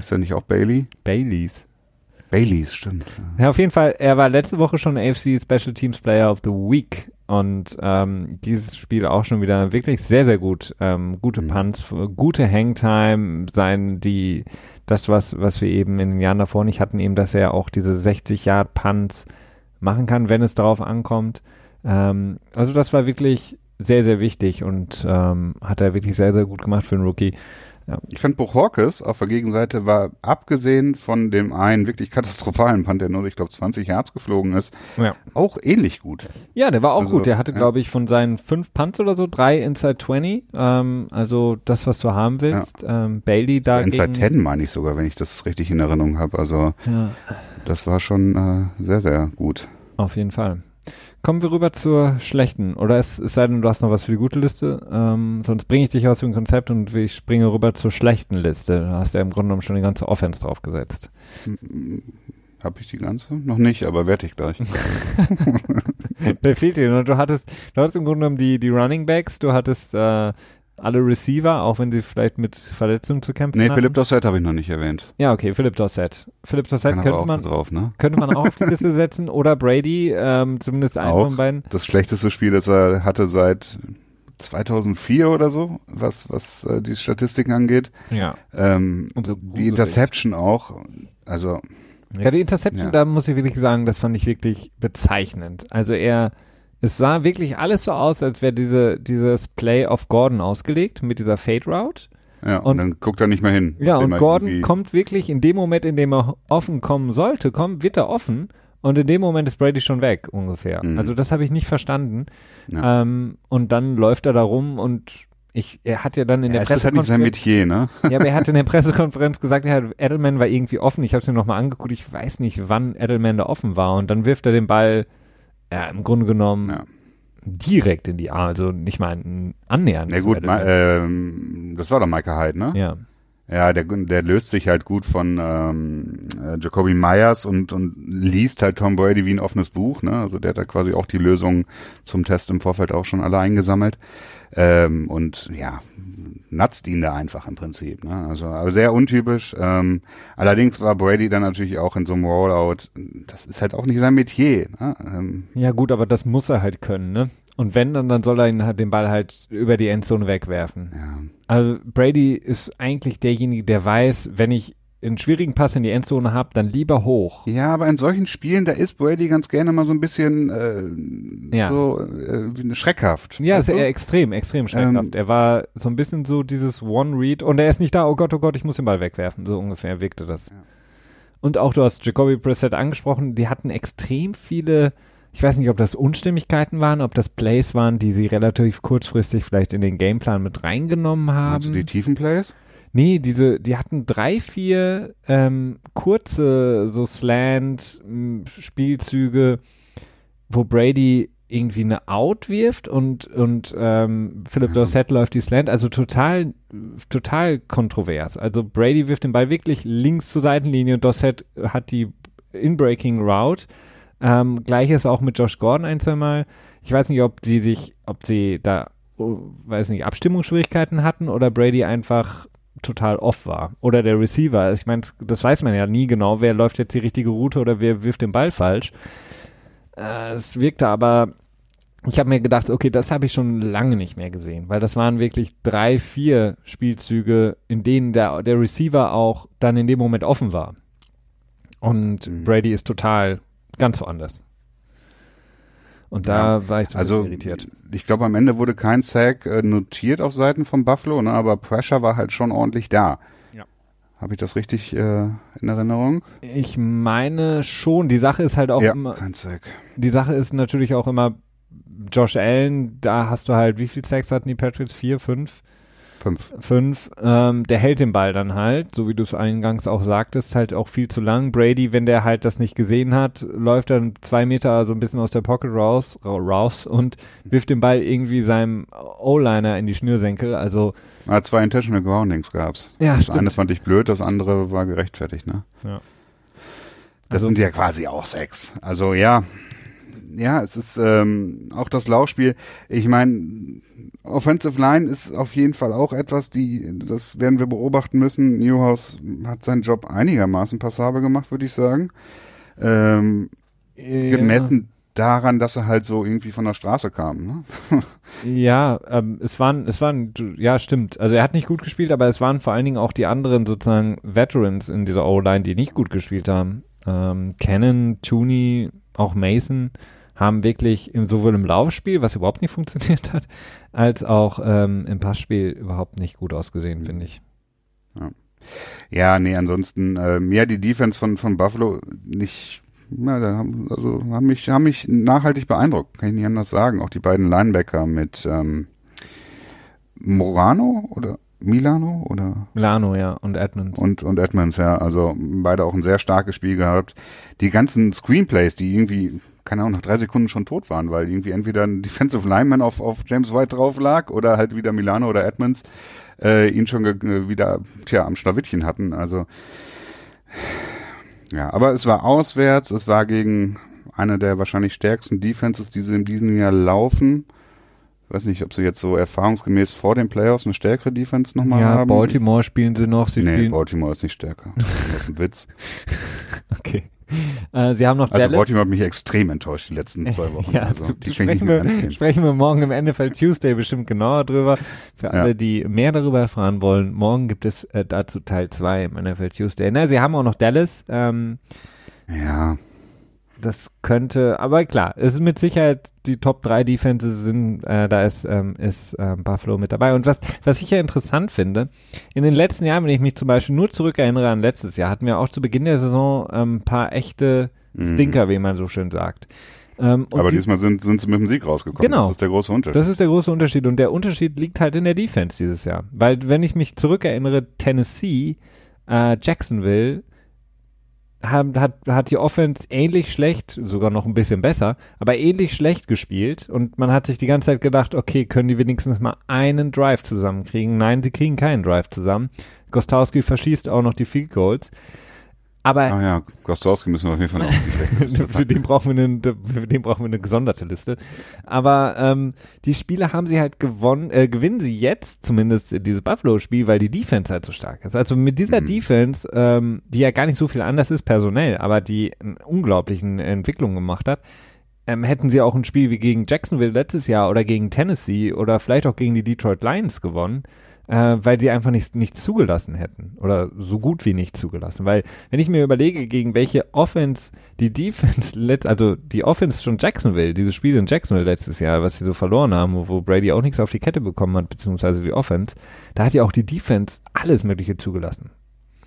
Ist er nicht auch Bailey? Baileys. Baileys, stimmt. Ja, auf jeden Fall, er war letzte Woche schon AFC Special Teams Player of the Week und ähm, dieses Spiel auch schon wieder wirklich sehr, sehr gut. Ähm, gute mhm. Punts, gute Hangtime, sein, die, das, was, was wir eben in den Jahren davor nicht hatten, eben, dass er auch diese 60 Yard Punts machen kann, wenn es darauf ankommt. Ähm, also das war wirklich sehr, sehr wichtig und ähm, hat er wirklich sehr, sehr gut gemacht für einen Rookie. Ja. Ich fand Buch Hawkes auf der Gegenseite war, abgesehen von dem einen wirklich katastrophalen Punt, der nur, ich glaube, 20 Hertz geflogen ist, ja. auch ähnlich gut. Ja, der war auch also, gut. Der hatte, ja. glaube ich, von seinen fünf Punts oder so drei Inside 20. Ähm, also das, was du haben willst. Ähm, Bailey da. Inside 10 meine ich sogar, wenn ich das richtig in Erinnerung habe. Also das war schon äh, sehr, sehr gut. Auf jeden Fall. Kommen wir rüber zur schlechten. Oder es, es sei denn, du hast noch was für die gute Liste. Ähm, sonst bringe ich dich aus dem Konzept und ich springe rüber zur schlechten Liste. Da hast du ja im Grunde genommen schon die ganze Offense draufgesetzt. Habe ich die ganze? Noch nicht, aber werde ich gleich. <laughs> Wer fehlt dir? Du hattest, du hattest im Grunde genommen die, die Running Backs, du hattest äh, alle Receiver, auch wenn sie vielleicht mit Verletzungen zu kämpfen haben. Nee, Philipp Dossett habe ich noch nicht erwähnt. Ja, okay, Philipp Dossett. Philipp Dossett könnte man, drauf, ne? könnte man auch auf die Liste <laughs> setzen oder Brady, ähm, zumindest einen auch von beiden. Das schlechteste Spiel, das er hatte seit 2004 oder so, was, was äh, die Statistiken angeht. Ja. Ähm, so die Interception auch, also. Ja, die Interception, ja. da muss ich wirklich sagen, das fand ich wirklich bezeichnend. Also er, es sah wirklich alles so aus, als wäre diese, dieses Play auf Gordon ausgelegt mit dieser Fade Route. Ja, und, und, dann guckt er nicht mehr hin. Ja, und Gordon kommt wirklich in dem Moment, in dem er offen kommen sollte, kommt, wird er offen und in dem Moment ist Brady schon weg, ungefähr. Mhm. Also das habe ich nicht verstanden. Ja. Ähm, und dann läuft er da rum und ich, er hat ja dann in ja, der Pressekonferenz. Das halt nicht sein Metier, ne? ja, aber er hat in der <laughs> Pressekonferenz gesagt, ja, Edelman war irgendwie offen. Ich habe es mir nochmal angeguckt. Ich weiß nicht, wann Edelman da offen war. Und dann wirft er den Ball ja, im Grunde genommen ja. direkt in die Arme, also nicht mal annähernd. Ja gut, ma, ähm, das war doch Michael Hyde, ne? Ja. Ja, der, der löst sich halt gut von ähm, äh, Jacoby Myers und, und liest halt Tom Brady wie ein offenes Buch. Ne? Also der hat da quasi auch die Lösung zum Test im Vorfeld auch schon alle eingesammelt. Ähm, und ja, natzt ihn da einfach im Prinzip. Ne? Also aber sehr untypisch. Ähm, allerdings war Brady dann natürlich auch in so einem Rollout, das ist halt auch nicht sein Metier. Ne? Ähm, ja gut, aber das muss er halt können, ne? Und wenn, dann, dann soll er ihn halt den Ball halt über die Endzone wegwerfen. Ja. Also Brady ist eigentlich derjenige, der weiß, wenn ich einen schwierigen Pass in die Endzone habe, dann lieber hoch. Ja, aber in solchen Spielen, da ist Brady ganz gerne mal so ein bisschen äh, ja. so äh, schreckhaft. Ja, ist er extrem, extrem schreckhaft. Ähm, er war so ein bisschen so dieses One-Read und er ist nicht da, oh Gott, oh Gott, ich muss den Ball wegwerfen. So ungefähr wirkte das. Ja. Und auch du hast Jacoby Brissett angesprochen, die hatten extrem viele, ich weiß nicht, ob das Unstimmigkeiten waren, ob das Plays waren, die sie relativ kurzfristig vielleicht in den Gameplan mit reingenommen haben. Also die tiefen Plays? Nee, diese, die hatten drei, vier ähm, kurze, so Slant-Spielzüge, wo Brady irgendwie eine Out wirft und, und ähm, Philip Dorsett läuft die Slant, also total, total kontrovers. Also Brady wirft den Ball wirklich links zur Seitenlinie und Dorsett hat die Inbreaking Route. Ähm, Gleiches auch mit Josh Gordon ein, zwei Mal. Ich weiß nicht, ob sie sich, ob sie da, oh, weiß nicht, Abstimmungsschwierigkeiten hatten oder Brady einfach total off war. Oder der Receiver. Ich meine, das weiß man ja nie genau, wer läuft jetzt die richtige Route oder wer wirft den Ball falsch. Äh, es wirkte aber, ich habe mir gedacht, okay, das habe ich schon lange nicht mehr gesehen, weil das waren wirklich drei, vier Spielzüge, in denen der, der Receiver auch dann in dem Moment offen war. Und mhm. Brady ist total ganz woanders. Und da ja, war ich so also, irritiert. Ich glaube, am Ende wurde kein Sack äh, notiert auf Seiten von Buffalo, ne, aber Pressure war halt schon ordentlich da. Ja. Habe ich das richtig äh, in Erinnerung? Ich meine schon. Die Sache ist halt auch ja, immer. Kein Sack. Die Sache ist natürlich auch immer Josh Allen, da hast du halt, wie viel Sacks hatten die Patriots? Vier, fünf? Fünf. Fünf. Ähm, der hält den Ball dann halt, so wie du es eingangs auch sagtest, halt auch viel zu lang. Brady, wenn der halt das nicht gesehen hat, läuft dann zwei Meter so ein bisschen aus der Pocket raus, raus und wirft den Ball irgendwie seinem O-Liner in die Schnürsenkel. Also ah, zwei Intentional Groundings gab's. Ja, das stimmt. eine fand ich blöd, das andere war gerechtfertigt, ne? Ja. Das also, sind ja quasi auch sechs. Also ja, ja, es ist ähm, auch das Laufspiel. Ich meine, Offensive Line ist auf jeden Fall auch etwas, die, das werden wir beobachten müssen. Newhouse hat seinen Job einigermaßen passabel gemacht, würde ich sagen. Ähm, ja. Gemessen daran, dass er halt so irgendwie von der Straße kam. Ne? <laughs> ja, ähm, es waren, es waren, ja, stimmt. Also er hat nicht gut gespielt, aber es waren vor allen Dingen auch die anderen sozusagen Veterans in dieser O-Line, die nicht gut gespielt haben. Ähm, Cannon, Tooney, auch Mason haben wirklich im, sowohl im Laufspiel, was überhaupt nicht <laughs> funktioniert hat, als auch ähm, im Passspiel überhaupt nicht gut ausgesehen, finde ich. Ja. ja, nee, ansonsten, äh, ja, die Defense von, von Buffalo nicht, ja, da haben, also haben mich, haben mich nachhaltig beeindruckt, kann ich nicht anders sagen. Auch die beiden Linebacker mit ähm, Morano oder Milano oder? Milano, ja, und Edmonds. Und, und Edmonds, ja. Also beide auch ein sehr starkes Spiel gehabt. Die ganzen Screenplays, die irgendwie, keine Ahnung, nach drei Sekunden schon tot waren, weil irgendwie entweder ein Defensive Lineman auf, auf James White drauf lag oder halt wieder Milano oder Edmonds äh, ihn schon wieder, tja, am Schlawittchen hatten. Also ja, aber es war auswärts, es war gegen eine der wahrscheinlich stärksten Defenses, die sie in diesem Jahr laufen weiß nicht, ob sie jetzt so erfahrungsgemäß vor den Playoffs eine stärkere Defense nochmal ja, haben. Ja, Baltimore spielen sie noch. Sie nee, spielen Baltimore ist nicht stärker. <laughs> Das ist ein Witz. <laughs> okay. Äh, sie haben noch also Dallas. Baltimore hat mich extrem enttäuscht die letzten zwei <laughs> Wochen. ja, also, die sprechen, wir, sprechen wir morgen im NFL Tuesday bestimmt genauer drüber. Für alle, ja. die mehr darüber erfahren wollen, morgen gibt es äh, dazu Teil 2 im NFL Tuesday. Na, sie haben auch noch Dallas. Ähm, ja das könnte, aber klar, es ist mit Sicherheit die Top 3 Defenses sind, äh, da ist, ähm, ist ähm, Buffalo mit dabei. Und was, was ich ja interessant finde, in den letzten Jahren, wenn ich mich zum Beispiel nur zurückerinnere an letztes Jahr, hatten wir auch zu Beginn der Saison ein ähm, paar echte mhm. Stinker, mhm. wie man so schön sagt. Ähm, aber die, diesmal sind, sind sie mit dem Sieg rausgekommen. Genau. Das ist der große Unterschied. Das ist der große Unterschied. Und der Unterschied liegt halt in der Defense dieses Jahr. Weil, wenn ich mich zurückerinnere, Tennessee, äh, Jacksonville, hat, hat, hat die Offense ähnlich schlecht, sogar noch ein bisschen besser, aber ähnlich schlecht gespielt und man hat sich die ganze Zeit gedacht, okay, können die wenigstens mal einen Drive zusammenkriegen? Nein, sie kriegen keinen Drive zusammen. Gostowski verschießt auch noch die Field Goals. Aber ah ja, Gostowski müssen wir auf jeden Fall noch <laughs> für den brauchen wir eine, für den brauchen wir eine gesonderte Liste. Aber ähm, die Spiele haben sie halt gewonnen, äh, gewinnen sie jetzt zumindest dieses Buffalo-Spiel, weil die Defense halt so stark ist. Also mit dieser mhm. Defense, ähm, die ja gar nicht so viel anders ist personell, aber die unglaublichen Entwicklung gemacht hat, ähm, hätten sie auch ein Spiel wie gegen Jacksonville letztes Jahr oder gegen Tennessee oder vielleicht auch gegen die Detroit Lions gewonnen äh, weil sie einfach nicht, nicht zugelassen hätten oder so gut wie nicht zugelassen. Weil wenn ich mir überlege, gegen welche Offense die Defense, <laughs> let, also die Offense schon Jacksonville, dieses Spiel in Jacksonville letztes Jahr, was sie so verloren haben, wo, Brady auch nichts auf die Kette bekommen hat, beziehungsweise die Offense, da hat ja auch die Defense alles Mögliche zugelassen.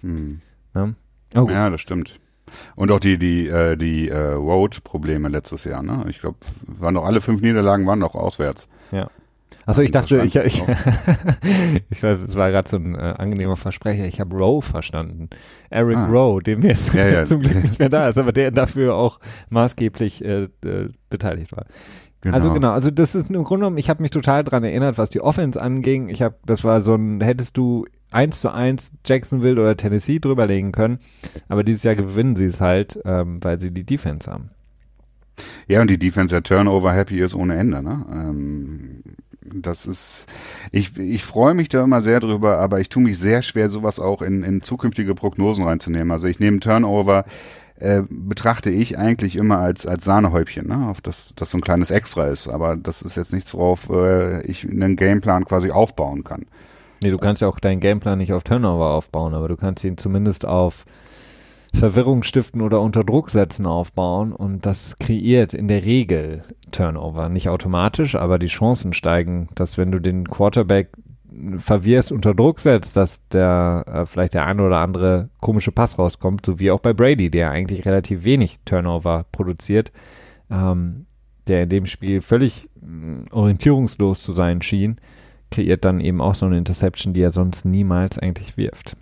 Hm. Ja? Oh, ja, das stimmt. Und auch die die äh, die äh, Road-Probleme letztes Jahr, ne? Ich glaube, waren doch alle fünf Niederlagen waren doch auswärts. Ja. Achso, ich dachte, ich, ich, <laughs> ich das war gerade so ein äh, angenehmer Versprecher. Ich habe Rowe verstanden. Eric ah. Rowe, dem jetzt ja, ja. <laughs> zum Glück nicht mehr da ist, aber der dafür auch maßgeblich äh, äh, beteiligt war. Genau. Also genau, also das ist im Grunde genommen, ich habe mich total dran erinnert, was die Offense anging. Ich habe, das war so ein, hättest du eins zu eins Jacksonville oder Tennessee drüberlegen können, aber dieses Jahr gewinnen sie es halt, ähm, weil sie die Defense haben. Ja, und die Defense der Turnover happy ist ohne Ende, ne? Ähm, das ist, ich, ich freue mich da immer sehr drüber, aber ich tue mich sehr schwer, sowas auch in, in zukünftige Prognosen reinzunehmen. Also ich nehme Turnover, äh, betrachte ich eigentlich immer als, als Sahnehäubchen, ne? auf das, das so ein kleines Extra ist. Aber das ist jetzt nichts, worauf äh, ich einen Gameplan quasi aufbauen kann. Nee, du kannst ja auch deinen Gameplan nicht auf Turnover aufbauen, aber du kannst ihn zumindest auf Verwirrung stiften oder unter Druck setzen aufbauen und das kreiert in der Regel Turnover. Nicht automatisch, aber die Chancen steigen, dass wenn du den Quarterback verwirrst, unter Druck setzt, dass der äh, vielleicht der eine oder andere komische Pass rauskommt, so wie auch bei Brady, der eigentlich relativ wenig Turnover produziert, ähm, der in dem Spiel völlig äh, orientierungslos zu sein schien, kreiert dann eben auch so eine Interception, die er sonst niemals eigentlich wirft.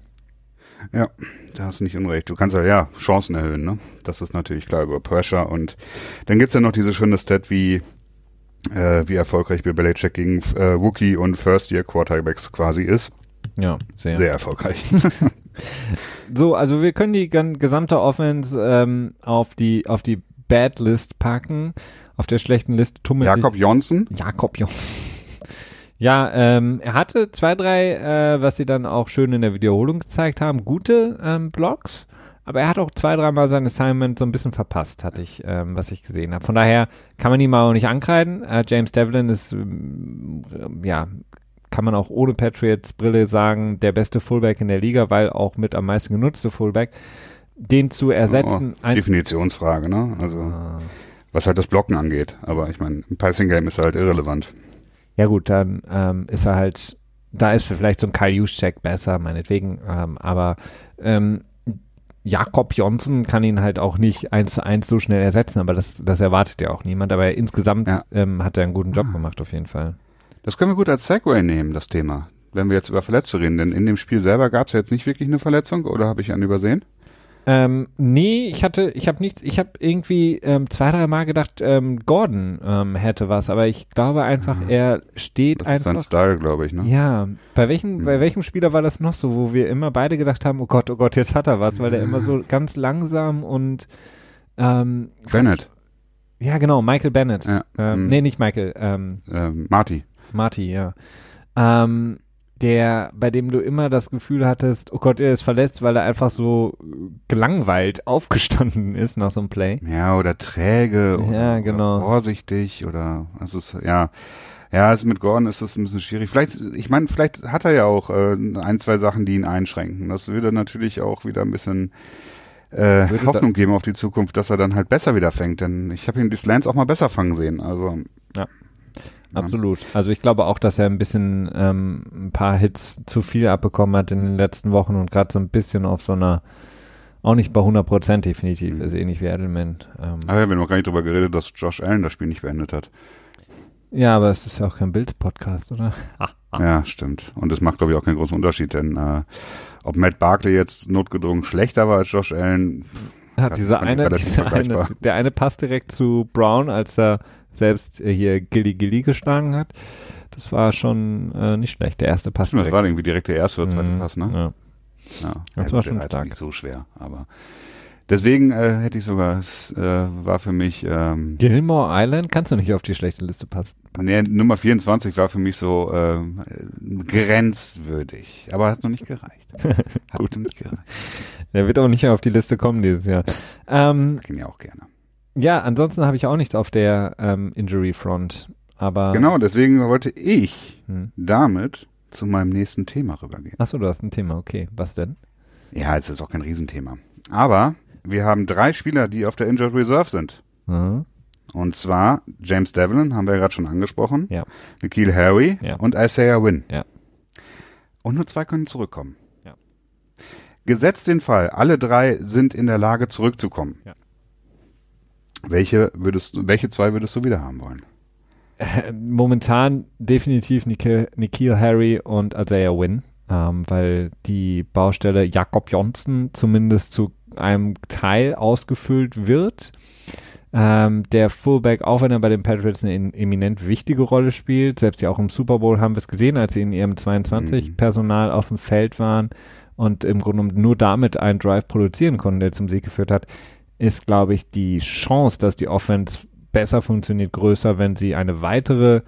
Ja, da hast du nicht unrecht. Du kannst ja, ja Chancen erhöhen, ne? Das ist natürlich klar über Pressure. Und dann gibt's ja noch diese schöne Stat, wie, äh, wie erfolgreich Bill Belichick gegen äh, Rookie und First-Year-Quarterbacks quasi ist. Ja, sehr. Sehr erfolgreich. <laughs> so, also wir können die gesamte Offense ähm, auf die auf die Bad List packen. Auf der schlechten Liste tummelt Jakob Johnson. Jakob Johnson. Ja, ähm, er hatte zwei, drei, äh, was sie dann auch schön in der Wiederholung gezeigt haben, gute ähm, Blocks. Aber er hat auch zwei, dreimal sein Assignment so ein bisschen verpasst, hatte ich, ähm, was ich gesehen habe. Von daher kann man ihn mal auch nicht ankreiden. Äh, James Devlin ist, ähm, ja, kann man auch ohne Patriots Brille sagen, der beste Fullback in der Liga, weil auch mit am meisten genutzte Fullback. Den zu ersetzen. Oh, Definitionsfrage, ne? Also, ah. was halt das Blocken angeht. Aber ich meine, im Passing Game ist er halt irrelevant. Ja gut, dann ähm, ist er halt, da ist vielleicht so ein Kyle Juszczyk besser, meinetwegen, ähm, aber ähm, Jakob Johnson kann ihn halt auch nicht eins zu eins so schnell ersetzen, aber das, das erwartet ja auch niemand. Aber insgesamt ja. ähm, hat er einen guten Job ah. gemacht, auf jeden Fall. Das können wir gut als Segway nehmen, das Thema, wenn wir jetzt über Verletzte reden. Denn in dem Spiel selber gab es ja jetzt nicht wirklich eine Verletzung oder habe ich einen übersehen? Ähm, nee, ich hatte, ich habe nichts, ich habe irgendwie ähm, zwei, drei Mal gedacht, ähm, Gordon ähm, hätte was, aber ich glaube einfach, mhm. er steht das einfach. Das ist sein Style, glaube ich, ne? Ja. Bei welchem, mhm. bei welchem Spieler war das noch so, wo wir immer beide gedacht haben, oh Gott, oh Gott, jetzt hat er was, weil er immer so ganz langsam und ähm, Bennett. Ja, genau, Michael Bennett. Ja. Ähm, mhm. Nee, nicht Michael. Ähm, ähm, Marty. Marty, ja. Ähm, der, bei dem du immer das Gefühl hattest, oh Gott, er ist verletzt, weil er einfach so gelangweilt <laughs> aufgestanden ist nach so einem Play. Ja, oder träge oder, ja, genau. oder vorsichtig oder es ist, ja. Ja, also mit Gordon ist das ein bisschen schwierig. Vielleicht, ich meine, vielleicht hat er ja auch äh, ein, zwei Sachen, die ihn einschränken. Das würde natürlich auch wieder ein bisschen äh, Hoffnung geben auf die Zukunft, dass er dann halt besser wieder fängt. Denn ich habe ihn die Slants auch mal besser fangen sehen. Also ja. Absolut. Also ich glaube auch, dass er ein bisschen ähm, ein paar Hits zu viel abbekommen hat in den letzten Wochen und gerade so ein bisschen auf so einer, auch nicht bei 100 Prozent definitiv, mhm. also ähnlich wie Edelman. Ähm. Ah ja, wir haben noch gar nicht drüber geredet, dass Josh Allen das Spiel nicht beendet hat. Ja, aber es ist ja auch kein Bilds-Podcast, oder? <laughs> Ja, stimmt. Und es macht, glaube ich, auch keinen großen Unterschied, denn äh, ob Matt Barkley jetzt notgedrungen schlechter war als Josh Allen, ja, dieser eine, dieser eine, der eine passt direkt zu Brown, als er selbst äh, hier Gilly Gilly geschlagen hat. Das war schon äh, nicht schlecht. Der erste Pass. Das war irgendwie direkt der erste oder zweite mhm, Pass, ne? Ja. ja. Das ja, war schon stark. Nicht so schwer, aber deswegen äh, hätte ich sogar, es äh, war für mich ähm, Gilmore Island kannst du nicht auf die schlechte Liste passen. Nee, Nummer 24 war für mich so äh, grenzwürdig, aber hat noch nicht gereicht. <laughs> Hat Gut. nicht gereicht. Der wird auch nicht mehr auf die Liste kommen dieses Jahr. Ähm, ich ihn ja auch gerne. Ja, ansonsten habe ich auch nichts auf der ähm, Injury Front. Aber genau, deswegen wollte ich hm. damit zu meinem nächsten Thema rübergehen. Achso, du hast ein Thema, okay. Was denn? Ja, es ist auch kein Riesenthema. Aber wir haben drei Spieler, die auf der Injured Reserve sind. Mhm. Und zwar James Devlin, haben wir ja gerade schon angesprochen. Ja. Nikhil Harry ja. und Isaiah Wynn. Ja. Und nur zwei können zurückkommen. Ja. Gesetzt den Fall, alle drei sind in der Lage zurückzukommen. Ja. Welche würdest du, welche zwei würdest du wieder haben wollen? Äh, momentan definitiv Nikhil, Nikhil Harry und Isaiah Wynn, ähm, weil die Baustelle Jakob Johnson zumindest zu einem Teil ausgefüllt wird. Ähm, der Fullback, auch wenn er bei den Patriots eine eminent wichtige Rolle spielt, selbst ja auch im Super Bowl haben wir es gesehen, als sie in ihrem 22 mhm. Personal auf dem Feld waren und im Grunde nur damit einen Drive produzieren konnten, der zum Sieg geführt hat, ist, glaube ich, die Chance, dass die Offense besser funktioniert, größer, wenn sie eine weitere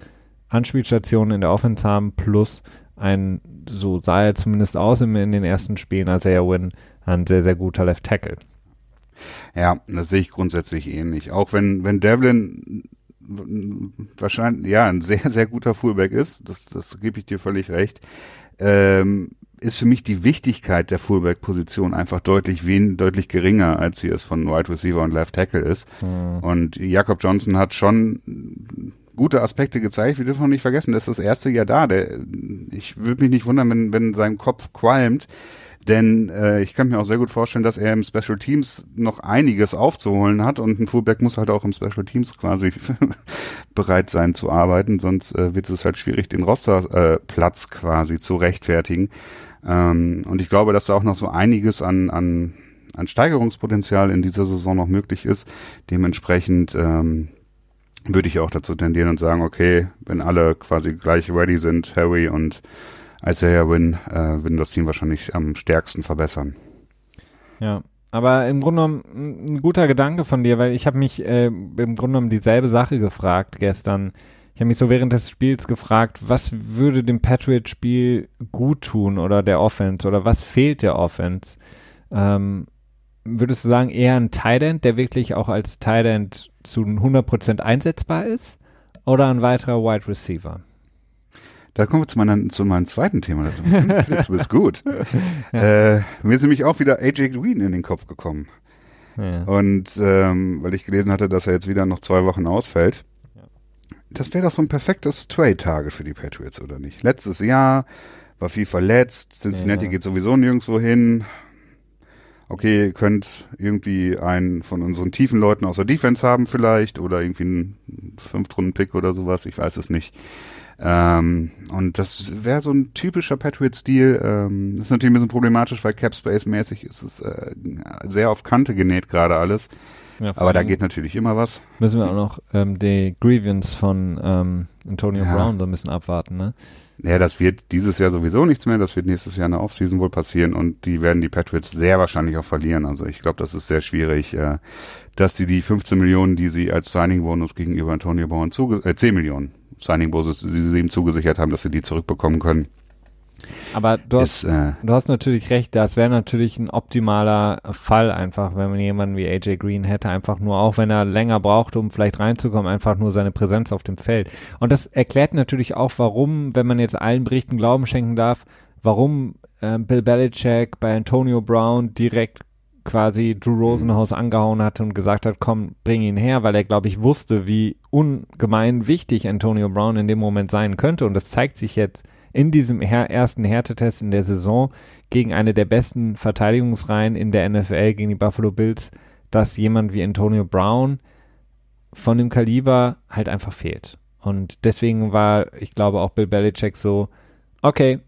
Anspielstation in der Offense haben, plus ein, so sah er zumindest aus in, den ersten Spielen, als er Win ein sehr, sehr guter Left Tackle. Ja, das sehe ich grundsätzlich ähnlich. Auch wenn, wenn Devlin wahrscheinlich, ja, ein sehr, sehr guter Fullback ist, das, das gebe ich dir völlig recht, ähm, ist für mich die Wichtigkeit der Fullback-Position einfach deutlich wen, deutlich geringer, als sie es von Wide Receiver und Left Tackle ist. Mhm. Und Jakob Johnson hat schon gute Aspekte gezeigt. Wir dürfen auch nicht vergessen, das ist das erste Jahr da. Der, ich würde mich nicht wundern, wenn, wenn sein Kopf qualmt. Denn äh, ich kann mir auch sehr gut vorstellen, dass er im Special Teams noch einiges aufzuholen hat und ein Fullback muss halt auch im Special Teams quasi <laughs> bereit sein zu arbeiten, sonst äh, wird es halt schwierig, den Rosterplatz äh, quasi zu rechtfertigen. Ähm, und ich glaube, dass da auch noch so einiges an, an, an Steigerungspotenzial in dieser Saison noch möglich ist. Dementsprechend ähm, würde ich auch dazu tendieren und sagen, okay, wenn alle quasi gleich ready sind, Harry und Isaiah Win, äh, würden das Team wahrscheinlich am stärksten verbessern. Ja, Aber im Grunde genommen ein guter Gedanke von dir, weil ich habe mich äh, im Grunde genommen dieselbe Sache gefragt gestern. Habe mich so während des Spiels gefragt, was würde dem Patriot-Spiel gut tun oder der Offense oder was fehlt der Offense? Ähm, würdest du sagen, eher ein Tight End, der wirklich auch als Tight End zu 100% einsetzbar ist? Oder ein weiterer Wide Receiver? Da kommen wir zu, meiner, zu meinem zweiten Thema. <laughs> Du bist gut. ja. äh, mir ist nämlich auch wieder AJ Green in den Kopf gekommen. Ja. Und ähm, weil ich gelesen hatte, dass er jetzt wieder noch zwei Wochen ausfällt. Ja. Das wäre doch so ein perfektes Trade-Tage für die Patriots, oder nicht? Letztes Jahr war viel verletzt, Cincinnati geht sowieso nirgendwo hin. Okay, ihr könnt irgendwie einen von unseren tiefen Leuten aus der Defense haben vielleicht oder irgendwie einen Fünftrunden-Pick oder sowas, ich weiß es nicht. Ähm, und das wäre so ein typischer Patriot-Stil. Ähm, das ist natürlich ein bisschen problematisch, weil Capspace-mäßig ist es äh, sehr auf Kante genäht gerade alles. Ja, Aber da geht natürlich immer was. Müssen wir auch noch ähm, die Grievance von ähm, Antonio ja. Brown so ein bisschen abwarten, ne? Ja, das wird dieses Jahr sowieso nichts mehr. Das wird nächstes Jahr in der Offseason wohl passieren und die werden die Patriots sehr wahrscheinlich auch verlieren. Also ich glaube, das ist sehr schwierig, äh, dass die die 15 Millionen, die sie als Signing-Bonus gegenüber Antonio Brown zuge äh, 10 Millionen Signing-Bonus, die sie ihm zugesichert haben, dass sie die zurückbekommen können. Aber du hast, ist, äh, du hast natürlich recht, das wäre natürlich ein optimaler Fall einfach, wenn man jemanden wie AJ Green hätte, einfach nur auch, wenn er länger braucht, um vielleicht reinzukommen, einfach nur seine Präsenz auf dem Feld. Und das erklärt natürlich auch, warum, wenn man jetzt allen Berichten Glauben schenken darf, warum äh, Bill Belichick bei Antonio Brown direkt quasi Drew Rosenhaus angehauen hatte und gesagt hat, komm, bring ihn her, weil er, glaube ich, wusste, wie ungemein wichtig Antonio Brown in dem Moment sein könnte. Und das zeigt sich jetzt in diesem ersten Härtetest in der Saison gegen eine der besten Verteidigungsreihen in der NFL, gegen die Buffalo Bills, dass jemand wie Antonio Brown von dem Kaliber halt einfach fehlt. Und deswegen war, ich glaube, auch Bill Belichick so, okay,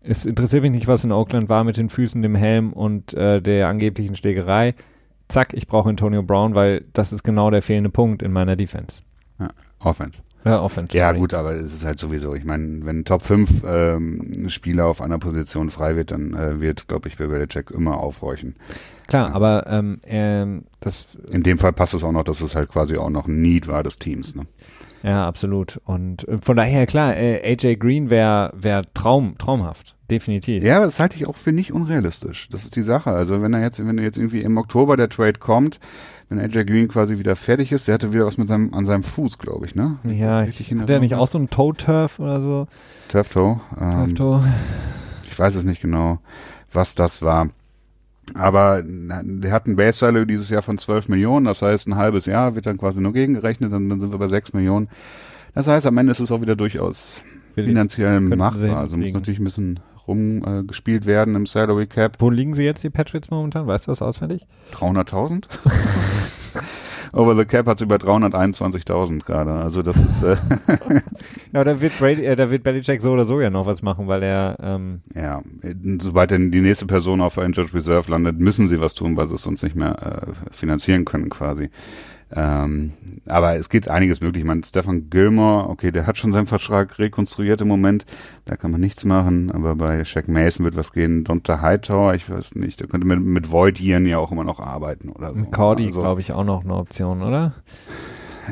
es interessiert mich nicht, was in Oakland war mit den Füßen, dem Helm und äh, der angeblichen Schlägerei. Zack, ich brauche Antonio Brown, weil das ist genau der fehlende Punkt in meiner Defense. Ja, Offense. Ja, Offense. Ja, gut, aber es ist halt sowieso. Ich meine, wenn Top 5 ähm, Spieler auf einer Position frei wird, dann äh, wird, glaube ich, Belichick immer aufhorchen. Klar, ja. aber ähm, ähm, das. In dem Fall passt es auch noch, dass es halt quasi auch noch ein Need war des Teams. Ne? Ja, absolut. Und äh, von daher, klar, äh, AJ Green wäre wär Traum, traumhaft. Definitiv. Ja, das halte ich auch für nicht unrealistisch. Das ist die Sache. Also wenn er jetzt, wenn er jetzt irgendwie im Oktober der Trade kommt, wenn AJ Green quasi wieder fertig ist, der hatte wieder was mit seinem, an seinem Fuß, glaube ich, ne? Ja, Richtig hat der nicht auch so ein Toe-Turf oder so? Turf-Toe. Ähm, Turf-Toe. Ich weiß es nicht genau, was das war. Aber der hat ein Base Value dieses Jahr von 12 Millionen, das heißt ein halbes Jahr wird dann quasi nur gegengerechnet und dann sind wir bei 6 Millionen. Das heißt, am Ende ist es auch wieder durchaus finanziell machbar. Also muss natürlich ein bisschen rumgespielt äh, werden im Salary Cap. Wo liegen sie jetzt, die Patriots momentan? Weißt du das auswendig? 300.000? <laughs> Over the Cap hat sie bei 321.000 gerade. Also das ist. Äh <laughs> ja, da wird Brady, äh, da wird Belichick so oder so ja noch was machen, weil er. Ähm ja, sobald denn die nächste Person auf Injured Reserve landet, müssen sie was tun, weil sie es sonst nicht mehr äh, finanzieren können quasi. Ähm, aber es geht einiges möglich. Ich meine, Stefan Gilmore, okay, der hat schon seinen Vertrag rekonstruiert im Moment. Da kann man nichts machen. Aber bei Shaq Mason wird was gehen. Donta Hightower, ich weiß nicht, der könnte mit, mit Void Ian ja auch immer noch arbeiten oder so. Cordy, also, glaube ich, auch noch eine Option, oder?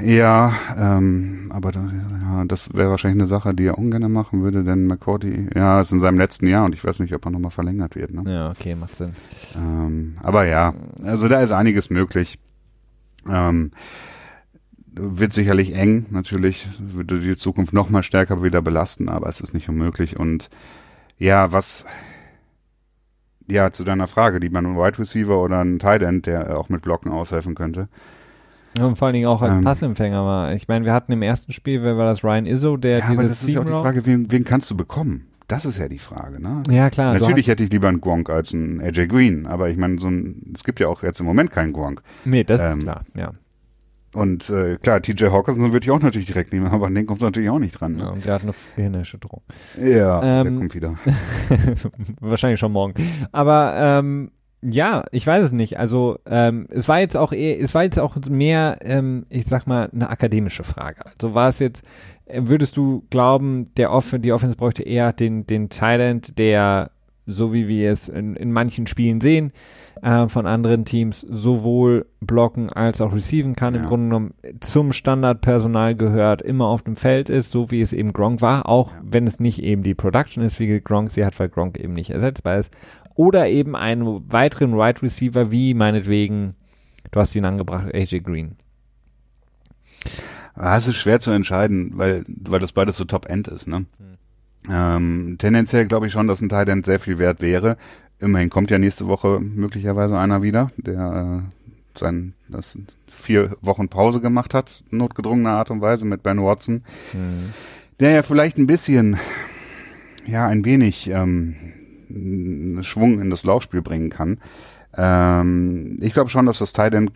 Ja, ähm, aber da, ja, das wäre wahrscheinlich eine Sache, die er ungern machen würde, denn McCordy, ja, ist in seinem letzten Jahr und ich weiß nicht, ob er nochmal verlängert wird. Ne? Ja, okay, macht Sinn. Ähm, aber ja, also da ist einiges möglich. Ähm, wird sicherlich eng, natürlich, würde die Zukunft noch mal stärker wieder belasten, aber es ist nicht unmöglich. Und ja, was, ja, zu deiner Frage, die man ein Wide Receiver oder ein Tight End, der auch mit Blocken aushelfen könnte. Ja, und vor allen Dingen auch als ähm, Passempfänger war. Ich meine, wir hatten im ersten Spiel, wer war das, Ryan Izzo, der ja, dieses aber das ist ja auch die Frage, wen, wen kannst du bekommen? Das ist ja die Frage, ne? Ja, klar. Natürlich hätte ich lieber einen Gronk als einen AJ Green, aber ich meine, so ein, es gibt ja auch jetzt im Moment keinen Gronk. Nee, das ähm, ist klar, ja. Und äh, klar, TJ Hawkinson würde ich auch natürlich direkt nehmen, <laughs> aber an den kommt es natürlich auch nicht dran. Ne? Ja, und der hat eine Gehirnerschütterung. Ja, ähm, der kommt wieder. <laughs> wahrscheinlich schon morgen. Aber ähm, ja, ich weiß es nicht. Also ähm, es war jetzt auch eher, es war jetzt auch mehr, ähm, ich sag mal, eine akademische Frage. Also war es jetzt, würdest du glauben, der Off die Offense bräuchte eher den, den Thailand, der so wie wir es in, in manchen Spielen sehen, äh, von anderen Teams sowohl blocken als auch receiven kann, ja. im Grunde genommen zum Standardpersonal gehört, immer auf dem Feld ist, so wie es eben Gronk war, auch ja. wenn es nicht eben die Production ist, wie Gronk sie hat, weil Gronk eben nicht ersetzbar ist. Oder eben einen weiteren Wide right Receiver, wie meinetwegen, du hast ihn angebracht, AJ Green. Ah, es ist schwer zu entscheiden, weil, weil das beides so Top-End ist, ne? Hm. Ähm, tendenziell glaube ich schon, dass ein Tight End sehr viel wert wäre. Immerhin kommt ja nächste Woche möglicherweise einer wieder, der äh, sein das vier Wochen Pause gemacht hat, notgedrungener Art und Weise mit Ben Watson, mhm. der ja vielleicht ein bisschen, ja, ein wenig ähm, Schwung in das Laufspiel bringen kann. Ähm, ich glaube schon, dass das Tight End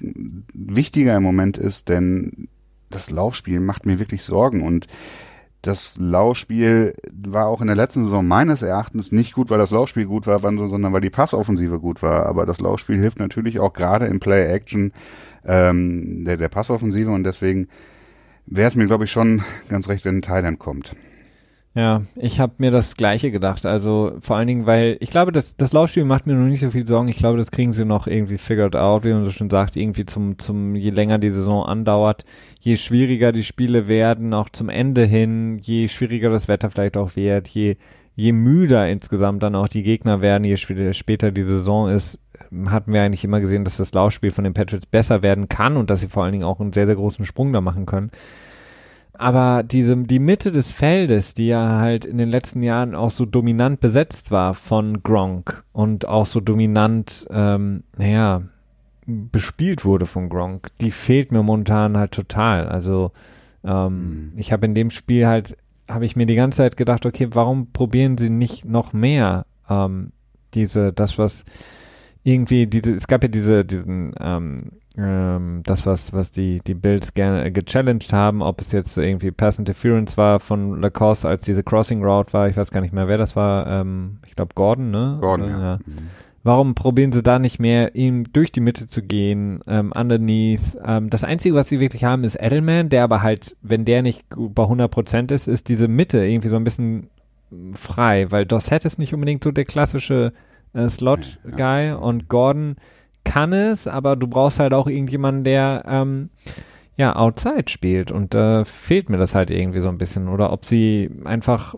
wichtiger im Moment ist, denn das Laufspiel macht mir wirklich Sorgen und das Laufspiel war auch in der letzten Saison meines Erachtens nicht gut, weil das Laufspiel gut war, sondern weil die Passoffensive gut war. Aber das Laufspiel hilft natürlich auch gerade im Play-Action ähm, der, der Passoffensive und deswegen wäre es mir, glaube ich, schon ganz recht, wenn ein Thailand kommt. Ja, ich habe mir das Gleiche gedacht. Also vor allen Dingen, weil ich glaube, das, das Laufspiel macht mir noch nicht so viel Sorgen. Ich glaube, das kriegen sie noch irgendwie figured out, wie man so schon sagt, irgendwie zum, zum, je länger die Saison andauert, je schwieriger die Spiele werden, auch zum Ende hin, je schwieriger das Wetter vielleicht auch wird, je, je müder insgesamt dann auch die Gegner werden, je später die Saison ist, hatten wir eigentlich immer gesehen, dass das Laufspiel von den Patriots besser werden kann und dass sie vor allen Dingen auch einen sehr, sehr großen Sprung da machen können aber diese, die Mitte des Feldes, die ja halt in den letzten Jahren auch so dominant besetzt war von Gronk und auch so dominant, ähm, naja, bespielt wurde von Gronk, die fehlt mir momentan halt total. Also ähm, mhm. ich habe in dem Spiel halt, habe ich mir die ganze Zeit gedacht, okay, warum probieren sie nicht noch mehr ähm, diese, das was irgendwie diese, es gab ja diese, diesen ähm, ähm, das, was, was die, die Bills gerne gechallenged haben, ob es jetzt irgendwie Pass Interference war von Lacoste, als diese Crossing Route war, ich weiß gar nicht mehr, wer das war, ähm, ich glaube Gordon, ne? Gordon, ja. ja. Mhm. Warum probieren sie da nicht mehr, ihm durch die Mitte zu gehen, ähm, underneath? Ähm, das Einzige, was sie wirklich haben, ist Edelman, der aber halt, wenn der nicht bei 100% ist, ist diese Mitte irgendwie so ein bisschen frei, weil Dossett ist nicht unbedingt so der klassische äh, Slot-Guy ja. und Gordon kann es, aber du brauchst halt auch irgendjemanden, der ähm, ja outside spielt und da äh, fehlt mir das halt irgendwie so ein bisschen. Oder ob sie einfach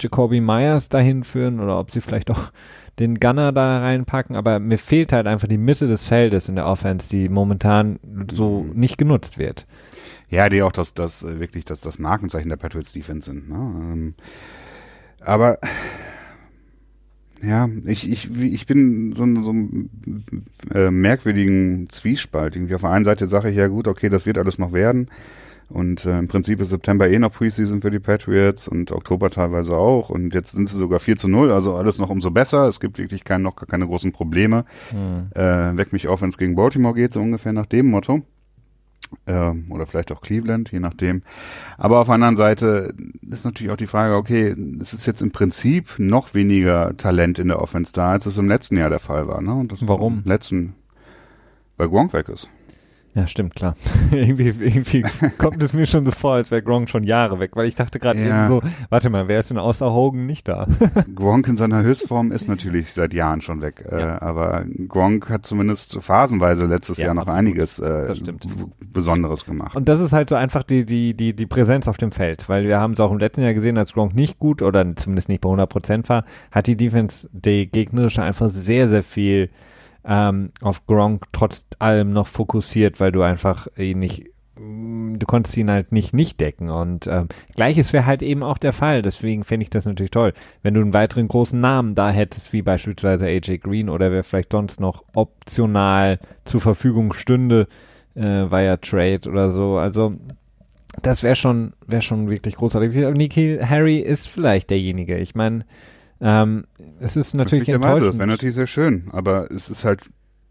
Jacoby Myers dahin führen oder ob sie vielleicht auch den Gunner da reinpacken, aber mir fehlt halt einfach die Mitte des Feldes in der Offense, die momentan so mhm. nicht genutzt wird. Ja, die auch das, das äh, wirklich das, das Markenzeichen der Patriots Defense sind. Ne? Ähm, aber ja, ich, ich, ich bin so, so einem äh, merkwürdigen Zwiespalt. Irgendwie auf der einen Seite sage ich ja gut, okay, das wird alles noch werden. Und äh, im Prinzip ist September eh noch Preseason für die Patriots und Oktober teilweise auch. Und jetzt sind sie sogar 4 zu 0, also alles noch umso besser. Es gibt wirklich kein, noch gar keine großen Probleme. Hm. Äh, weck mich auf, wenn es gegen Baltimore geht, so ungefähr nach dem Motto äh, oder vielleicht auch Cleveland, je nachdem. Aber auf der anderen Seite ist natürlich auch die Frage, okay, es ist jetzt im Prinzip noch weniger Talent in der Offense da, als es im letzten Jahr der Fall war. Ne? Und das Warum? Im letzten, weil Gronk weg ist. Ja, stimmt, klar. <laughs> irgendwie, irgendwie <laughs> kommt es mir schon so vor, als wäre Gronk schon Jahre weg, weil ich dachte gerade ja. so, warte mal, wer ist denn außer Hogan nicht da? <laughs> Gronk in seiner Höchstform ist natürlich seit Jahren schon weg, äh, ja. äh, aber Gronk hat zumindest phasenweise letztes ja, Jahr noch absolut. einiges äh, Besonderes gemacht. Und das ist halt so einfach die, die, die, die Präsenz auf dem Feld, weil wir haben es auch im letzten Jahr gesehen, als Gronk nicht gut oder zumindest nicht bei 100 Prozent war, hat die Defense, die gegnerische einfach sehr, sehr viel ähm, auf Gronk trotz allem noch fokussiert, weil du einfach ihn nicht du konntest ihn halt nicht nicht decken. Und ähm, gleiches wäre halt eben auch der Fall, deswegen fände ich das natürlich toll, wenn du einen weiteren großen Namen da hättest, wie beispielsweise AJ Green oder wer vielleicht sonst noch optional zur Verfügung stünde, äh, via Trade oder so, also das wäre schon, wäre schon wirklich großartig. Niki Harry ist vielleicht derjenige, ich meine, ähm, es ist natürlich enttäuschend. Das wäre natürlich sehr schön, aber es ist halt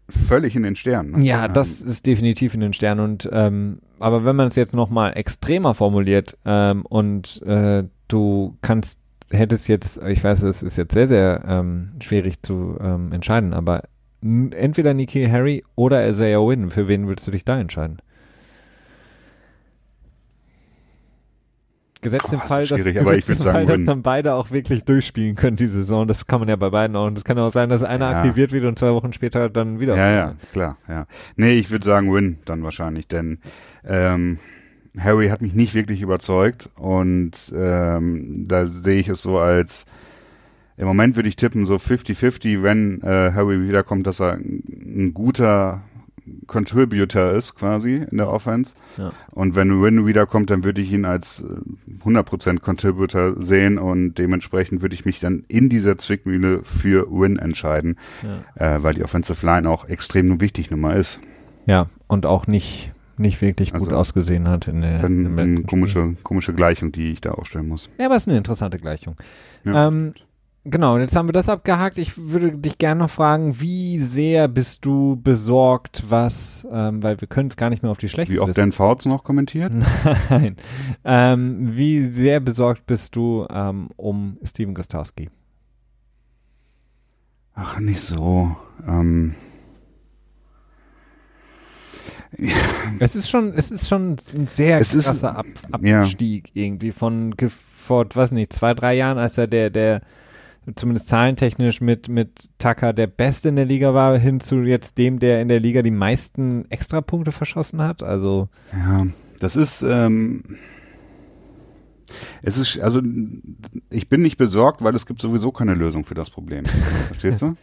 völlig in den Sternen. Ne? Ja, das ist definitiv in den Sternen. Und ähm, aber wenn man es jetzt noch mal extremer formuliert ähm, und äh, du kannst hättest jetzt, ich weiß, es ist jetzt sehr sehr ähm, schwierig zu ähm, entscheiden, aber entweder Nikki Harry oder Isaiah Wynn. Für wen würdest du dich da entscheiden? Gesetzt im Fall, dass, aber ich würde <laughs> sagen, dass dann beide auch wirklich durchspielen können die Saison. Das kann man ja bei beiden auch. Und es kann auch sein, dass einer ja. aktiviert wird und zwei Wochen später dann wieder. Ja, ja, klar, ja. Nee, ich würde sagen Win dann wahrscheinlich, denn ähm, Harry hat mich nicht wirklich überzeugt und ähm, da sehe ich es so als im Moment würde ich tippen so 50-50, wenn äh, Harry wiederkommt, dass er ein guter Contributor ist quasi in der Offense. Ja. Und wenn Win wiederkommt, dann würde ich ihn als 100% äh, Contributor sehen und dementsprechend würde ich mich dann in dieser Zwickmühle für Win entscheiden, ja. äh, weil die Offensive Line auch extrem wichtig Nummer ist. Ja, und auch nicht nicht wirklich gut also, ausgesehen hat in der eine komische, komische Gleichung, die ich da aufstellen muss. Ja, aber es ist eine interessante Gleichung. Ja. Ähm, Genau, jetzt haben wir das abgehakt. Ich würde dich gerne noch fragen, wie sehr bist du besorgt, was, ähm, weil wir können es gar nicht mehr auf die schlechten Wie oft Dan Fouts noch kommentiert? <laughs> Nein. Ähm, wie sehr besorgt bist du ähm, um Steven Gostowski? Ach, nicht so. Ähm. Es ist schon, es ist schon ein sehr es krasser ist, Ab Abstieg ja. irgendwie von vor, weiß nicht, zwei, drei Jahren, als er der, der zumindest zahlentechnisch mit, mit Tucker der Beste in der Liga war, hin zu jetzt dem, der in der Liga die meisten Extrapunkte verschossen hat. Also. Ja, das ist, ähm, es ist, also ich bin nicht besorgt, weil es gibt sowieso keine Lösung für das Problem. <laughs> Verstehst du?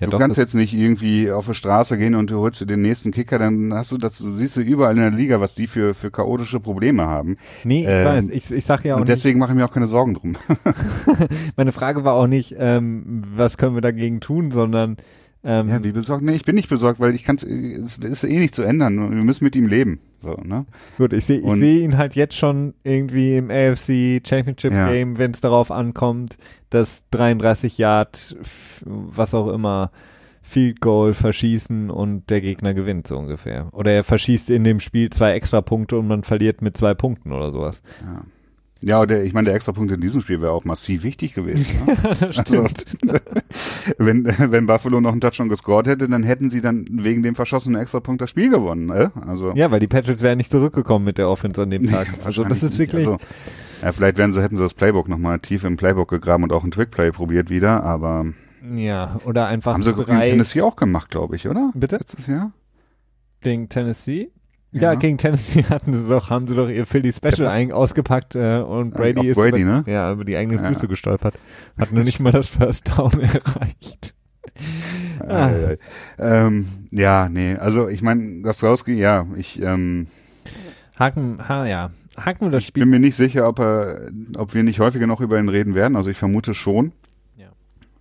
Ja, du doch, kannst jetzt nicht irgendwie auf die Straße gehen und du holst dir den nächsten Kicker, dann hast du das, du siehst du überall in der Liga, was die für, für chaotische Probleme haben. Nee, ich ähm, weiß, ich, ich sag ja auch Und deswegen mache ich mir auch keine Sorgen drum. <laughs> Meine Frage war auch nicht, ähm, was können wir dagegen tun, sondern ähm, ja, wie besorgt? Nee, ich bin nicht besorgt, weil ich kann es ist eh nicht zu ändern. Wir müssen mit ihm leben. So, ne? Gut, ich sehe seh ihn halt jetzt schon irgendwie im AFC Championship ja. Game, wenn es darauf ankommt, das 33 Yard, was auch immer, Field Goal verschießen und der Gegner gewinnt so ungefähr. Oder er verschießt in dem Spiel zwei extra Punkte und man verliert mit zwei Punkten oder sowas. Ja. Ja, der, ich meine, der Extrapunkt in diesem Spiel wäre auch massiv wichtig gewesen. Ne? <laughs> das also, <laughs> wenn, wenn Buffalo noch einen Touchdown gescored hätte, dann hätten sie dann wegen dem verschossenen Extrapunkt das Spiel gewonnen. Ne? Also, ja, weil die Patriots wären nicht zurückgekommen mit der Offense an dem Tag. also das ist wirklich. Also, ja, vielleicht wären sie, hätten sie das Playbook nochmal tief im Playbook gegraben und auch ein Trickplay probiert wieder, aber. Ja, oder einfach. Haben sie drei... Tennessee auch gemacht, glaube ich, oder? Bitte? Letztes Jahr? Gegen Tennessee? Ja, ja, gegen Tennessee <laughs> hatten sie doch, haben sie doch ihr Philly Special ja, eigentlich äh, und Brady ist Brady, über, ne? ja, über die eigenen ja. Füße gestolpert. Hat nur nicht mal das First Down <laughs> erreicht. ah. ähm, ja, nee, also ich meine, Gastrowski, ja, ich ähm, Haken, ha, ja, haken wir das Spiel. Ich bin mir nicht sicher, ob er, ob wir nicht häufiger noch über ihn reden werden. Also ich vermute schon.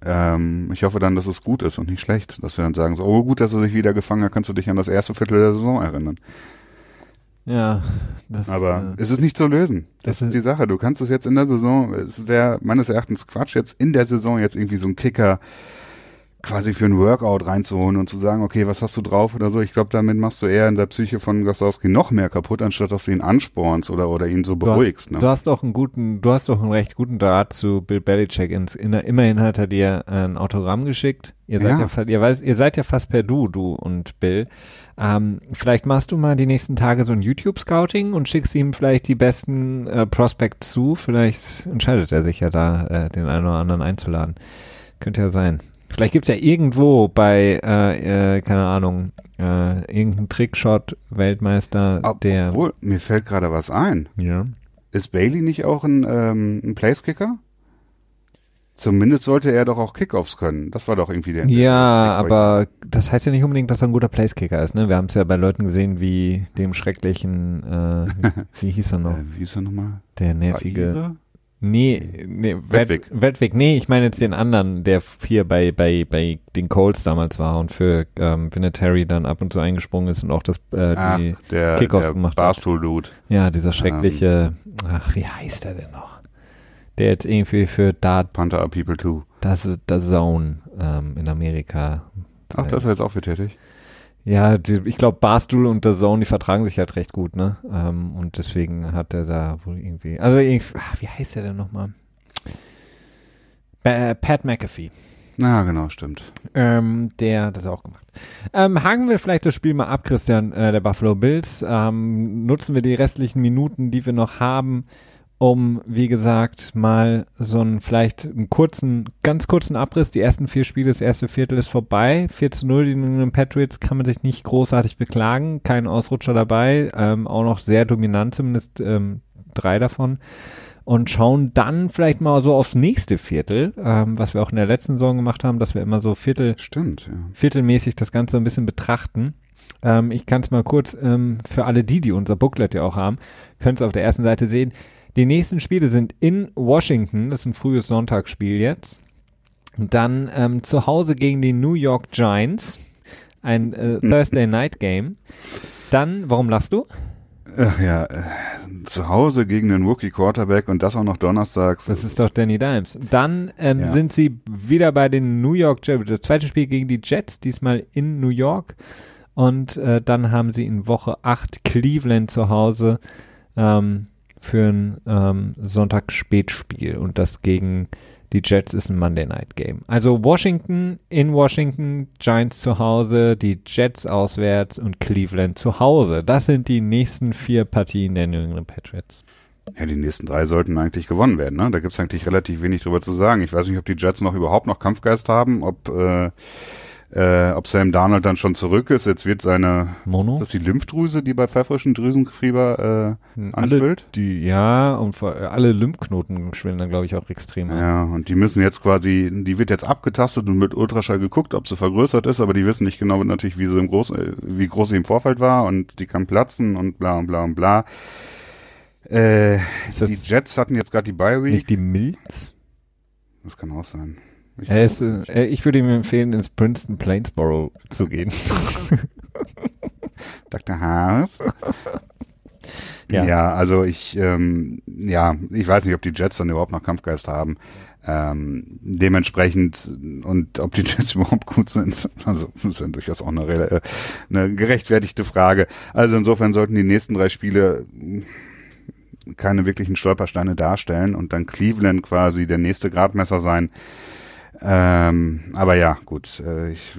Ähm, ich hoffe dann, dass es gut ist und nicht schlecht, dass wir dann sagen, so, oh gut, dass er sich wieder gefangen hat, kannst du dich an das erste Viertel der Saison erinnern. Ja, das, aber äh, es ist nicht zu lösen. Das, das ist die Sache. Du kannst es jetzt in der Saison, es wäre meines Erachtens Quatsch, jetzt in der Saison jetzt irgendwie so ein Kicker quasi für ein Workout reinzuholen und zu sagen, okay, was hast du drauf oder so. Ich glaube, damit machst du eher in der Psyche von Gostowski noch mehr kaputt, anstatt dass du ihn anspornst oder, oder ihn so beruhigst. Du hast, ne? du hast doch einen guten, du hast doch einen recht guten Draht zu Bill Belichick. Ins, in, immerhin hat er dir ein Autogramm geschickt. Ihr seid ja, ja ihr, weiß, ihr seid ja fast per Du, du und Bill. Ähm, vielleicht machst du mal die nächsten Tage so ein YouTube-Scouting und schickst ihm vielleicht die besten äh, Prospects zu. Vielleicht entscheidet er sich ja da, äh, den einen oder anderen einzuladen. Könnte ja sein. Vielleicht gibt's ja irgendwo bei, äh, äh, keine Ahnung, äh, irgendein Trickshot-Weltmeister, der. Obwohl, mir fällt gerade was ein. Ja. Ist Bailey nicht auch ein, ähm, ein Placekicker? Zumindest sollte er doch auch Kickoffs können. Das war doch irgendwie der. Ja, aber das heißt ja nicht unbedingt, dass er ein guter Placekicker ist. Ne? Wir haben es ja bei Leuten gesehen wie dem schrecklichen, äh, wie hieß er noch? <laughs> Äh, wie hieß er nochmal? Der nervige. Aira? Nee, nee, Wedwick. Wedwick, nee, ich meine jetzt den anderen, der hier bei, bei, bei den Colts damals war und für ähm, Vinatieri dann ab und zu eingesprungen ist und auch das äh, ach, die der, Kickoffs der gemacht Barstool Dude. Ja, dieser schreckliche, ähm, ach, wie heißt er denn noch? Der jetzt irgendwie für Dart Panther People Too. Das ist der Zone ähm, in Amerika. Ach, das ist jetzt auch für tätig. Ja, die, ich glaube, Barstool und der Zone, die vertragen sich halt recht gut, ne? Ähm, und deswegen hat er da wohl irgendwie. Also, ach, wie heißt der denn nochmal? Pat McAfee. Na, genau, stimmt. Ähm, der hat das auch gemacht. Ähm, haken wir vielleicht das Spiel mal ab, Christian, äh, der Buffalo Bills. Ähm, nutzen wir die restlichen Minuten, die wir noch haben, um, wie gesagt, mal so einen vielleicht einen kurzen, ganz kurzen Abriss. Die ersten vier Spiele, das erste Viertel ist vorbei. 4 zu 0, die New Patriots kann man sich nicht großartig beklagen. Kein Ausrutscher dabei. Ähm, auch noch sehr dominant, zumindest ähm, drei davon. Und schauen dann vielleicht mal so aufs nächste Viertel, ähm, was wir auch in der letzten Saison gemacht haben, dass wir immer so Viertel, Stimmt, ja. viertelmäßig das Ganze ein bisschen betrachten. Ähm, ich kann es mal kurz ähm, für alle die, die unser Booklet ja auch haben, könnt es auf der ersten Seite sehen. Die nächsten Spiele sind in Washington, das ist ein frühes Sonntagsspiel jetzt. Dann ähm, zu Hause gegen die New York Giants, ein äh, Thursday Night Game. Dann, warum lachst du? Ach ja, äh, zu Hause gegen den Rookie Quarterback und das auch noch donnerstags. Das ist doch Danny Dimes. Dann ähm, ja. sind sie wieder bei den New York Jets. Das zweite Spiel gegen die Jets, diesmal in New York. Und äh, dann haben sie in Woche 8 Cleveland zu Hause. Ähm, für ein ähm, Sonntagsspätspiel und das gegen die Jets ist ein Monday Night Game. Also Washington in Washington, Giants zu Hause, die Jets auswärts und Cleveland zu Hause. Das sind die nächsten vier Partien der New England Patriots. Ja, die nächsten drei sollten eigentlich gewonnen werden. Ne? Da gibt's eigentlich relativ wenig drüber zu sagen. Ich weiß nicht, ob die Jets noch überhaupt noch Kampfgeist haben, ob äh, äh, ob Sam Darnold dann schon zurück ist. Jetzt wird seine Mono? Ist das die Lymphdrüse, die bei pfeifrischen Drüsenfieber äh, anschwillt? Die, ja, und vor, alle Lymphknoten schwillen dann, glaube ich, auch extrem. Ja, und die müssen jetzt quasi, die wird jetzt abgetastet und mit Ultraschall geguckt, ob sie vergrößert ist, aber die wissen nicht genau natürlich, wie sie im Groß, äh, wie groß sie im Vorfeld war und die kann platzen und bla und bla und bla. Äh, die Jets hatten jetzt gerade die Bye Week. Nicht die Milz? Das kann auch sein. Ich, ist, äh, ich würde ihm empfehlen, ins Princeton Plainsboro zu gehen. <laughs> Dr. Haas. <laughs> Ja. ja, also ich, ähm, ja, ich weiß nicht, ob die Jets dann überhaupt noch Kampfgeist haben. Ähm, dementsprechend und ob die Jets <laughs> überhaupt gut sind, also das ist ja durchaus auch eine, äh, eine gerechtfertigte Frage. Also insofern sollten die nächsten drei Spiele keine wirklichen Stolpersteine darstellen und dann Cleveland quasi der nächste Gradmesser sein. Ähm, aber ja, gut, äh, ich,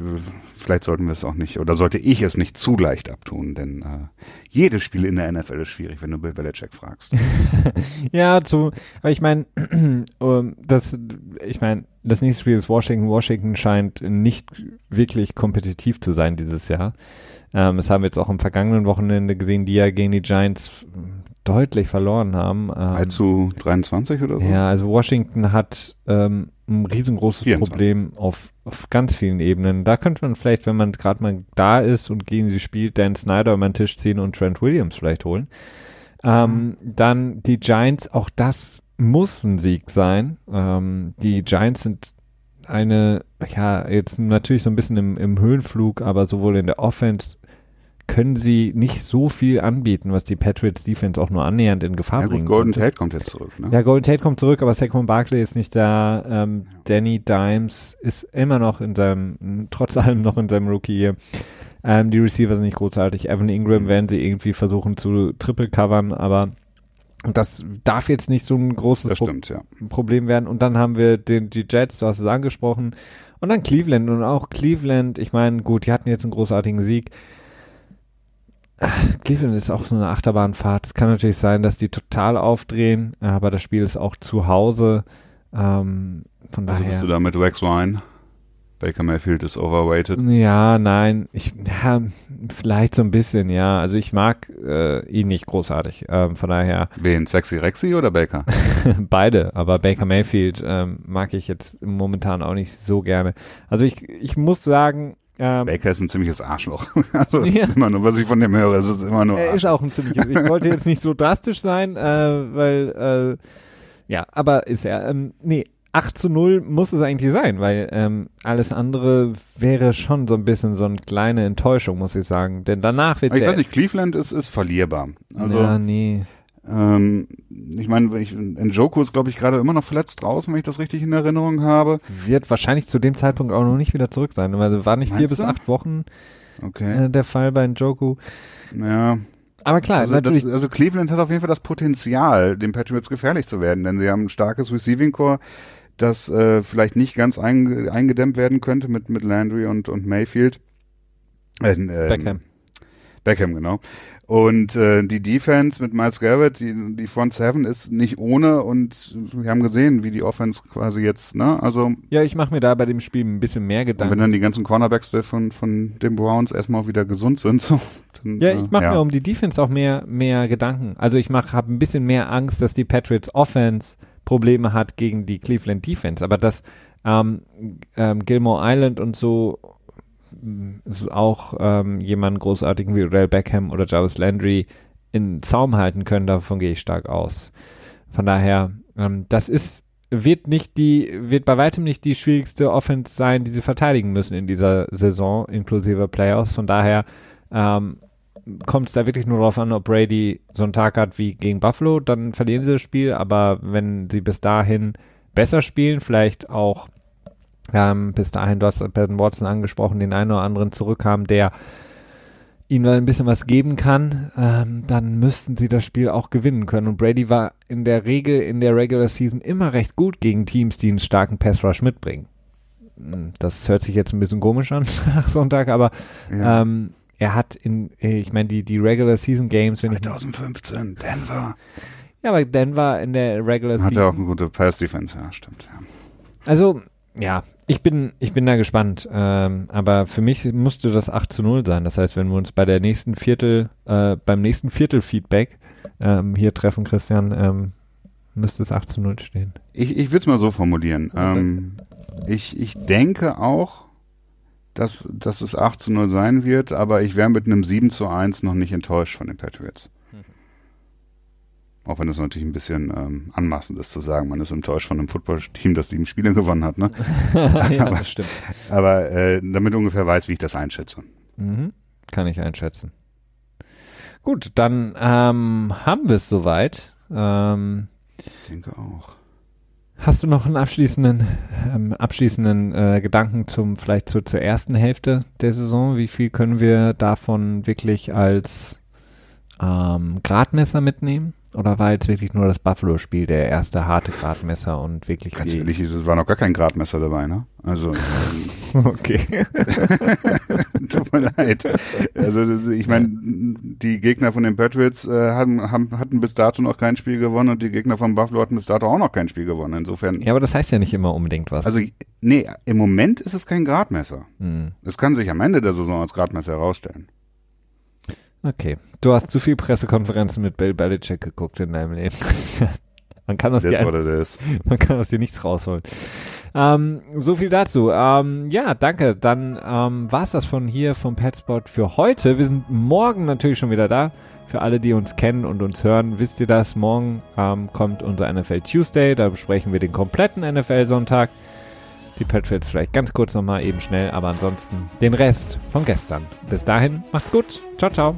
vielleicht sollten wir es auch nicht, oder sollte ich es nicht zu leicht abtun, denn äh, jedes Spiel in der NFL ist schwierig, wenn du Bill Belichick fragst. <laughs> ja, zu, aber ich meine, <clears throat> das, ich meine, das nächste Spiel ist Washington. Washington scheint nicht wirklich kompetitiv zu sein dieses Jahr. Ähm, das haben wir jetzt auch am vergangenen Wochenende gesehen, die ja gegen die Giants deutlich verloren haben. Ähm, Allzu 23 oder so? Ja, also Washington hat ähm, ein riesengroßes 24. Problem auf, auf ganz vielen Ebenen. Da könnte man vielleicht, wenn man gerade mal da ist und gegen sie spielt, Dan Snyder über den Tisch ziehen und Trent Williams vielleicht holen. Ähm, mhm. Dann die Giants, auch das muss ein Sieg sein. Ähm, die Giants sind eine, ja, jetzt natürlich so ein bisschen im, im Höhenflug, aber sowohl in der Offense können sie nicht so viel anbieten, was die Patriots Defense auch nur annähernd in Gefahr ja, bringen gut, Golden Tate kommt jetzt zurück. Ne? Ja, Golden Tate kommt zurück, aber Saquon Barkley ist nicht da. Ähm. Danny Dimes ist immer noch in seinem, trotz allem noch in seinem Rookie hier. Ähm, die Receiver sind nicht großartig. Evan Ingram mhm. werden sie irgendwie versuchen zu triple covern, aber das darf jetzt nicht so ein großes Pro stimmt, ja. Problem werden. Und dann haben wir den, die Jets, du hast es angesprochen. Und dann Cleveland und auch Cleveland, ich meine, gut, die hatten jetzt einen großartigen Sieg. Cleveland ist auch so eine Achterbahnfahrt. Es kann natürlich sein, dass die total aufdrehen, aber das Spiel ist auch zu Hause. Ähm, von daher. Also bist du da mit Wax Wine? Baker Mayfield ist overweighted. Ja, nein, ich, ja, vielleicht so ein bisschen, ja. Also ich mag äh, ihn nicht großartig. Ähm, von daher. Wen? Sexy Rexy oder Baker? <laughs> Beide, aber Baker Mayfield ähm, mag ich jetzt momentan auch nicht so gerne. Also ich, ich muss sagen, ähm, Baker ist ein ziemliches Arschloch. <laughs> also ja. immer nur, was ich von dem höre, ist es immer nur. Er ist auch ein ziemliches. Ich wollte jetzt nicht so drastisch sein, äh, weil äh, ja, aber ist er. Ähm, nee, 8 zu 0 muss es eigentlich sein, weil ähm, alles andere wäre schon so ein bisschen so eine kleine Enttäuschung, muss ich sagen. Denn danach wird. Ich weiß nicht, Cleveland ist, ist verlierbar. Also, ja, nee. Ähm, ich meine, ich, Njoku ist, glaube ich, gerade immer noch verletzt draußen, wenn ich das richtig in Erinnerung habe. Wird wahrscheinlich zu dem Zeitpunkt auch noch nicht wieder zurück sein, weil war nicht Meinst vier du? bis acht Wochen okay. äh, der Fall bei Njoku. Ja. Aber klar, also, das, also Cleveland hat auf jeden Fall das Potenzial, den Patriots gefährlich zu werden, denn sie haben ein starkes Receiving Core, das äh, vielleicht nicht ganz einge eingedämmt werden könnte mit mit Landry und und Mayfield. Äh, äh, Beckham. Beckham, genau. Und äh, die Defense mit Miles Garrett, die, die Front Seven ist nicht ohne und wir haben gesehen, wie die Offense quasi jetzt, ne? Also Ja, ich mache mir da bei dem Spiel ein bisschen mehr Gedanken. wenn dann die ganzen Cornerbacks von, von den Browns erstmal wieder gesund sind, <laughs> so. Dann, ja, ich mache äh, ja. mir um die Defense auch mehr, mehr Gedanken. Also ich mach, habe ein bisschen mehr Angst, dass die Patriots Offense Probleme hat gegen die Cleveland Defense. Aber dass ähm, ähm, Gilmore Island und so ist auch ähm, jemanden großartigen wie Odell Beckham oder Jarvis Landry in Zaum halten können, davon gehe ich stark aus. Von daher, ähm, das ist, wird nicht die, wird bei weitem nicht die schwierigste Offense sein, die sie verteidigen müssen in dieser Saison, inklusive Playoffs. Von daher ähm, kommt es da wirklich nur darauf an, ob Brady so einen Tag hat wie gegen Buffalo, dann verlieren sie das Spiel, aber wenn sie bis dahin besser spielen, vielleicht auch ähm, bis dahin, du hast Ben Watson angesprochen, den einen oder anderen zurückkam, der ihnen ein bisschen was geben kann, ähm, dann müssten sie das Spiel auch gewinnen können. Und Brady war in der Regel in der Regular Season immer recht gut gegen Teams, die einen starken Pass Rush mitbringen. Hm, das hört sich jetzt ein bisschen komisch an <laughs> nach Sonntag, aber ja. ähm, er hat in, ich meine, die, die Regular Season Games. 2015, Denver. Ja, aber Denver in der Regular Season. Hat er auch eine gute Pass Defense, ja, stimmt. Ja. Also, ja, ich bin, ich bin da gespannt. Ähm, aber für mich musste das 8 zu 0 sein. Das heißt, wenn wir uns bei der nächsten Viertel, äh, beim nächsten Viertel-Feedback ähm, hier treffen, Christian, ähm, müsste es 8 zu 0 stehen. Ich, ich würde es mal so formulieren. Ähm, ich, ich denke auch, dass, dass es 8 zu 0 sein wird, aber ich wäre mit einem 7 zu 1 noch nicht enttäuscht von den Patriots. Auch wenn es natürlich ein bisschen ähm, anmaßend ist zu sagen, man ist enttäuscht von einem Footballteam, das sieben Spiele <laughs> gewonnen hat. Ne? <laughs> ja, aber, das stimmt. Aber äh, damit ungefähr weiß, wie ich das einschätze. Mhm. Kann ich einschätzen. Gut, dann ähm, haben wir es soweit. Ähm, ich denke auch. Hast du noch einen abschließenden, ähm, abschließenden äh, Gedanken zum vielleicht zu, zur ersten Hälfte der Saison? Wie viel können wir davon wirklich als ähm, Gradmesser mitnehmen? Oder war jetzt wirklich nur das Buffalo-Spiel der erste harte Gradmesser und wirklich. Ganz ehrlich, es war noch gar kein Gradmesser dabei, ne? Also. <laughs> okay. <laughs> Tut mir leid. Also ich meine, die Gegner von den Patriots äh, haben, haben, hatten bis dato noch kein Spiel gewonnen und die Gegner von Buffalo hatten bis dato auch noch kein Spiel gewonnen. Insofern. Ja, aber das heißt ja nicht immer unbedingt was. Also nee, im Moment ist es kein Gradmesser. Hm. Es hm. kann sich am Ende der Saison als Gradmesser herausstellen. Okay. Du hast zu viel Pressekonferenzen mit Bill Belichick geguckt in deinem Leben. <laughs> man, kann aus dir <laughs> man kann aus dir nichts rausholen. Ähm, so viel dazu. Ähm, ja, danke. Dann ähm, war es das von hier vom Petspot für heute. Wir sind morgen natürlich schon wieder da. Für alle, die uns kennen und uns hören, wisst ihr das. Morgen ähm, kommt unser NFL Tuesday. Da besprechen wir den kompletten NFL-Sonntag. Die Patriots vielleicht ganz kurz nochmal eben schnell, aber ansonsten den Rest von gestern. Bis dahin, macht's gut. Ciao, ciao.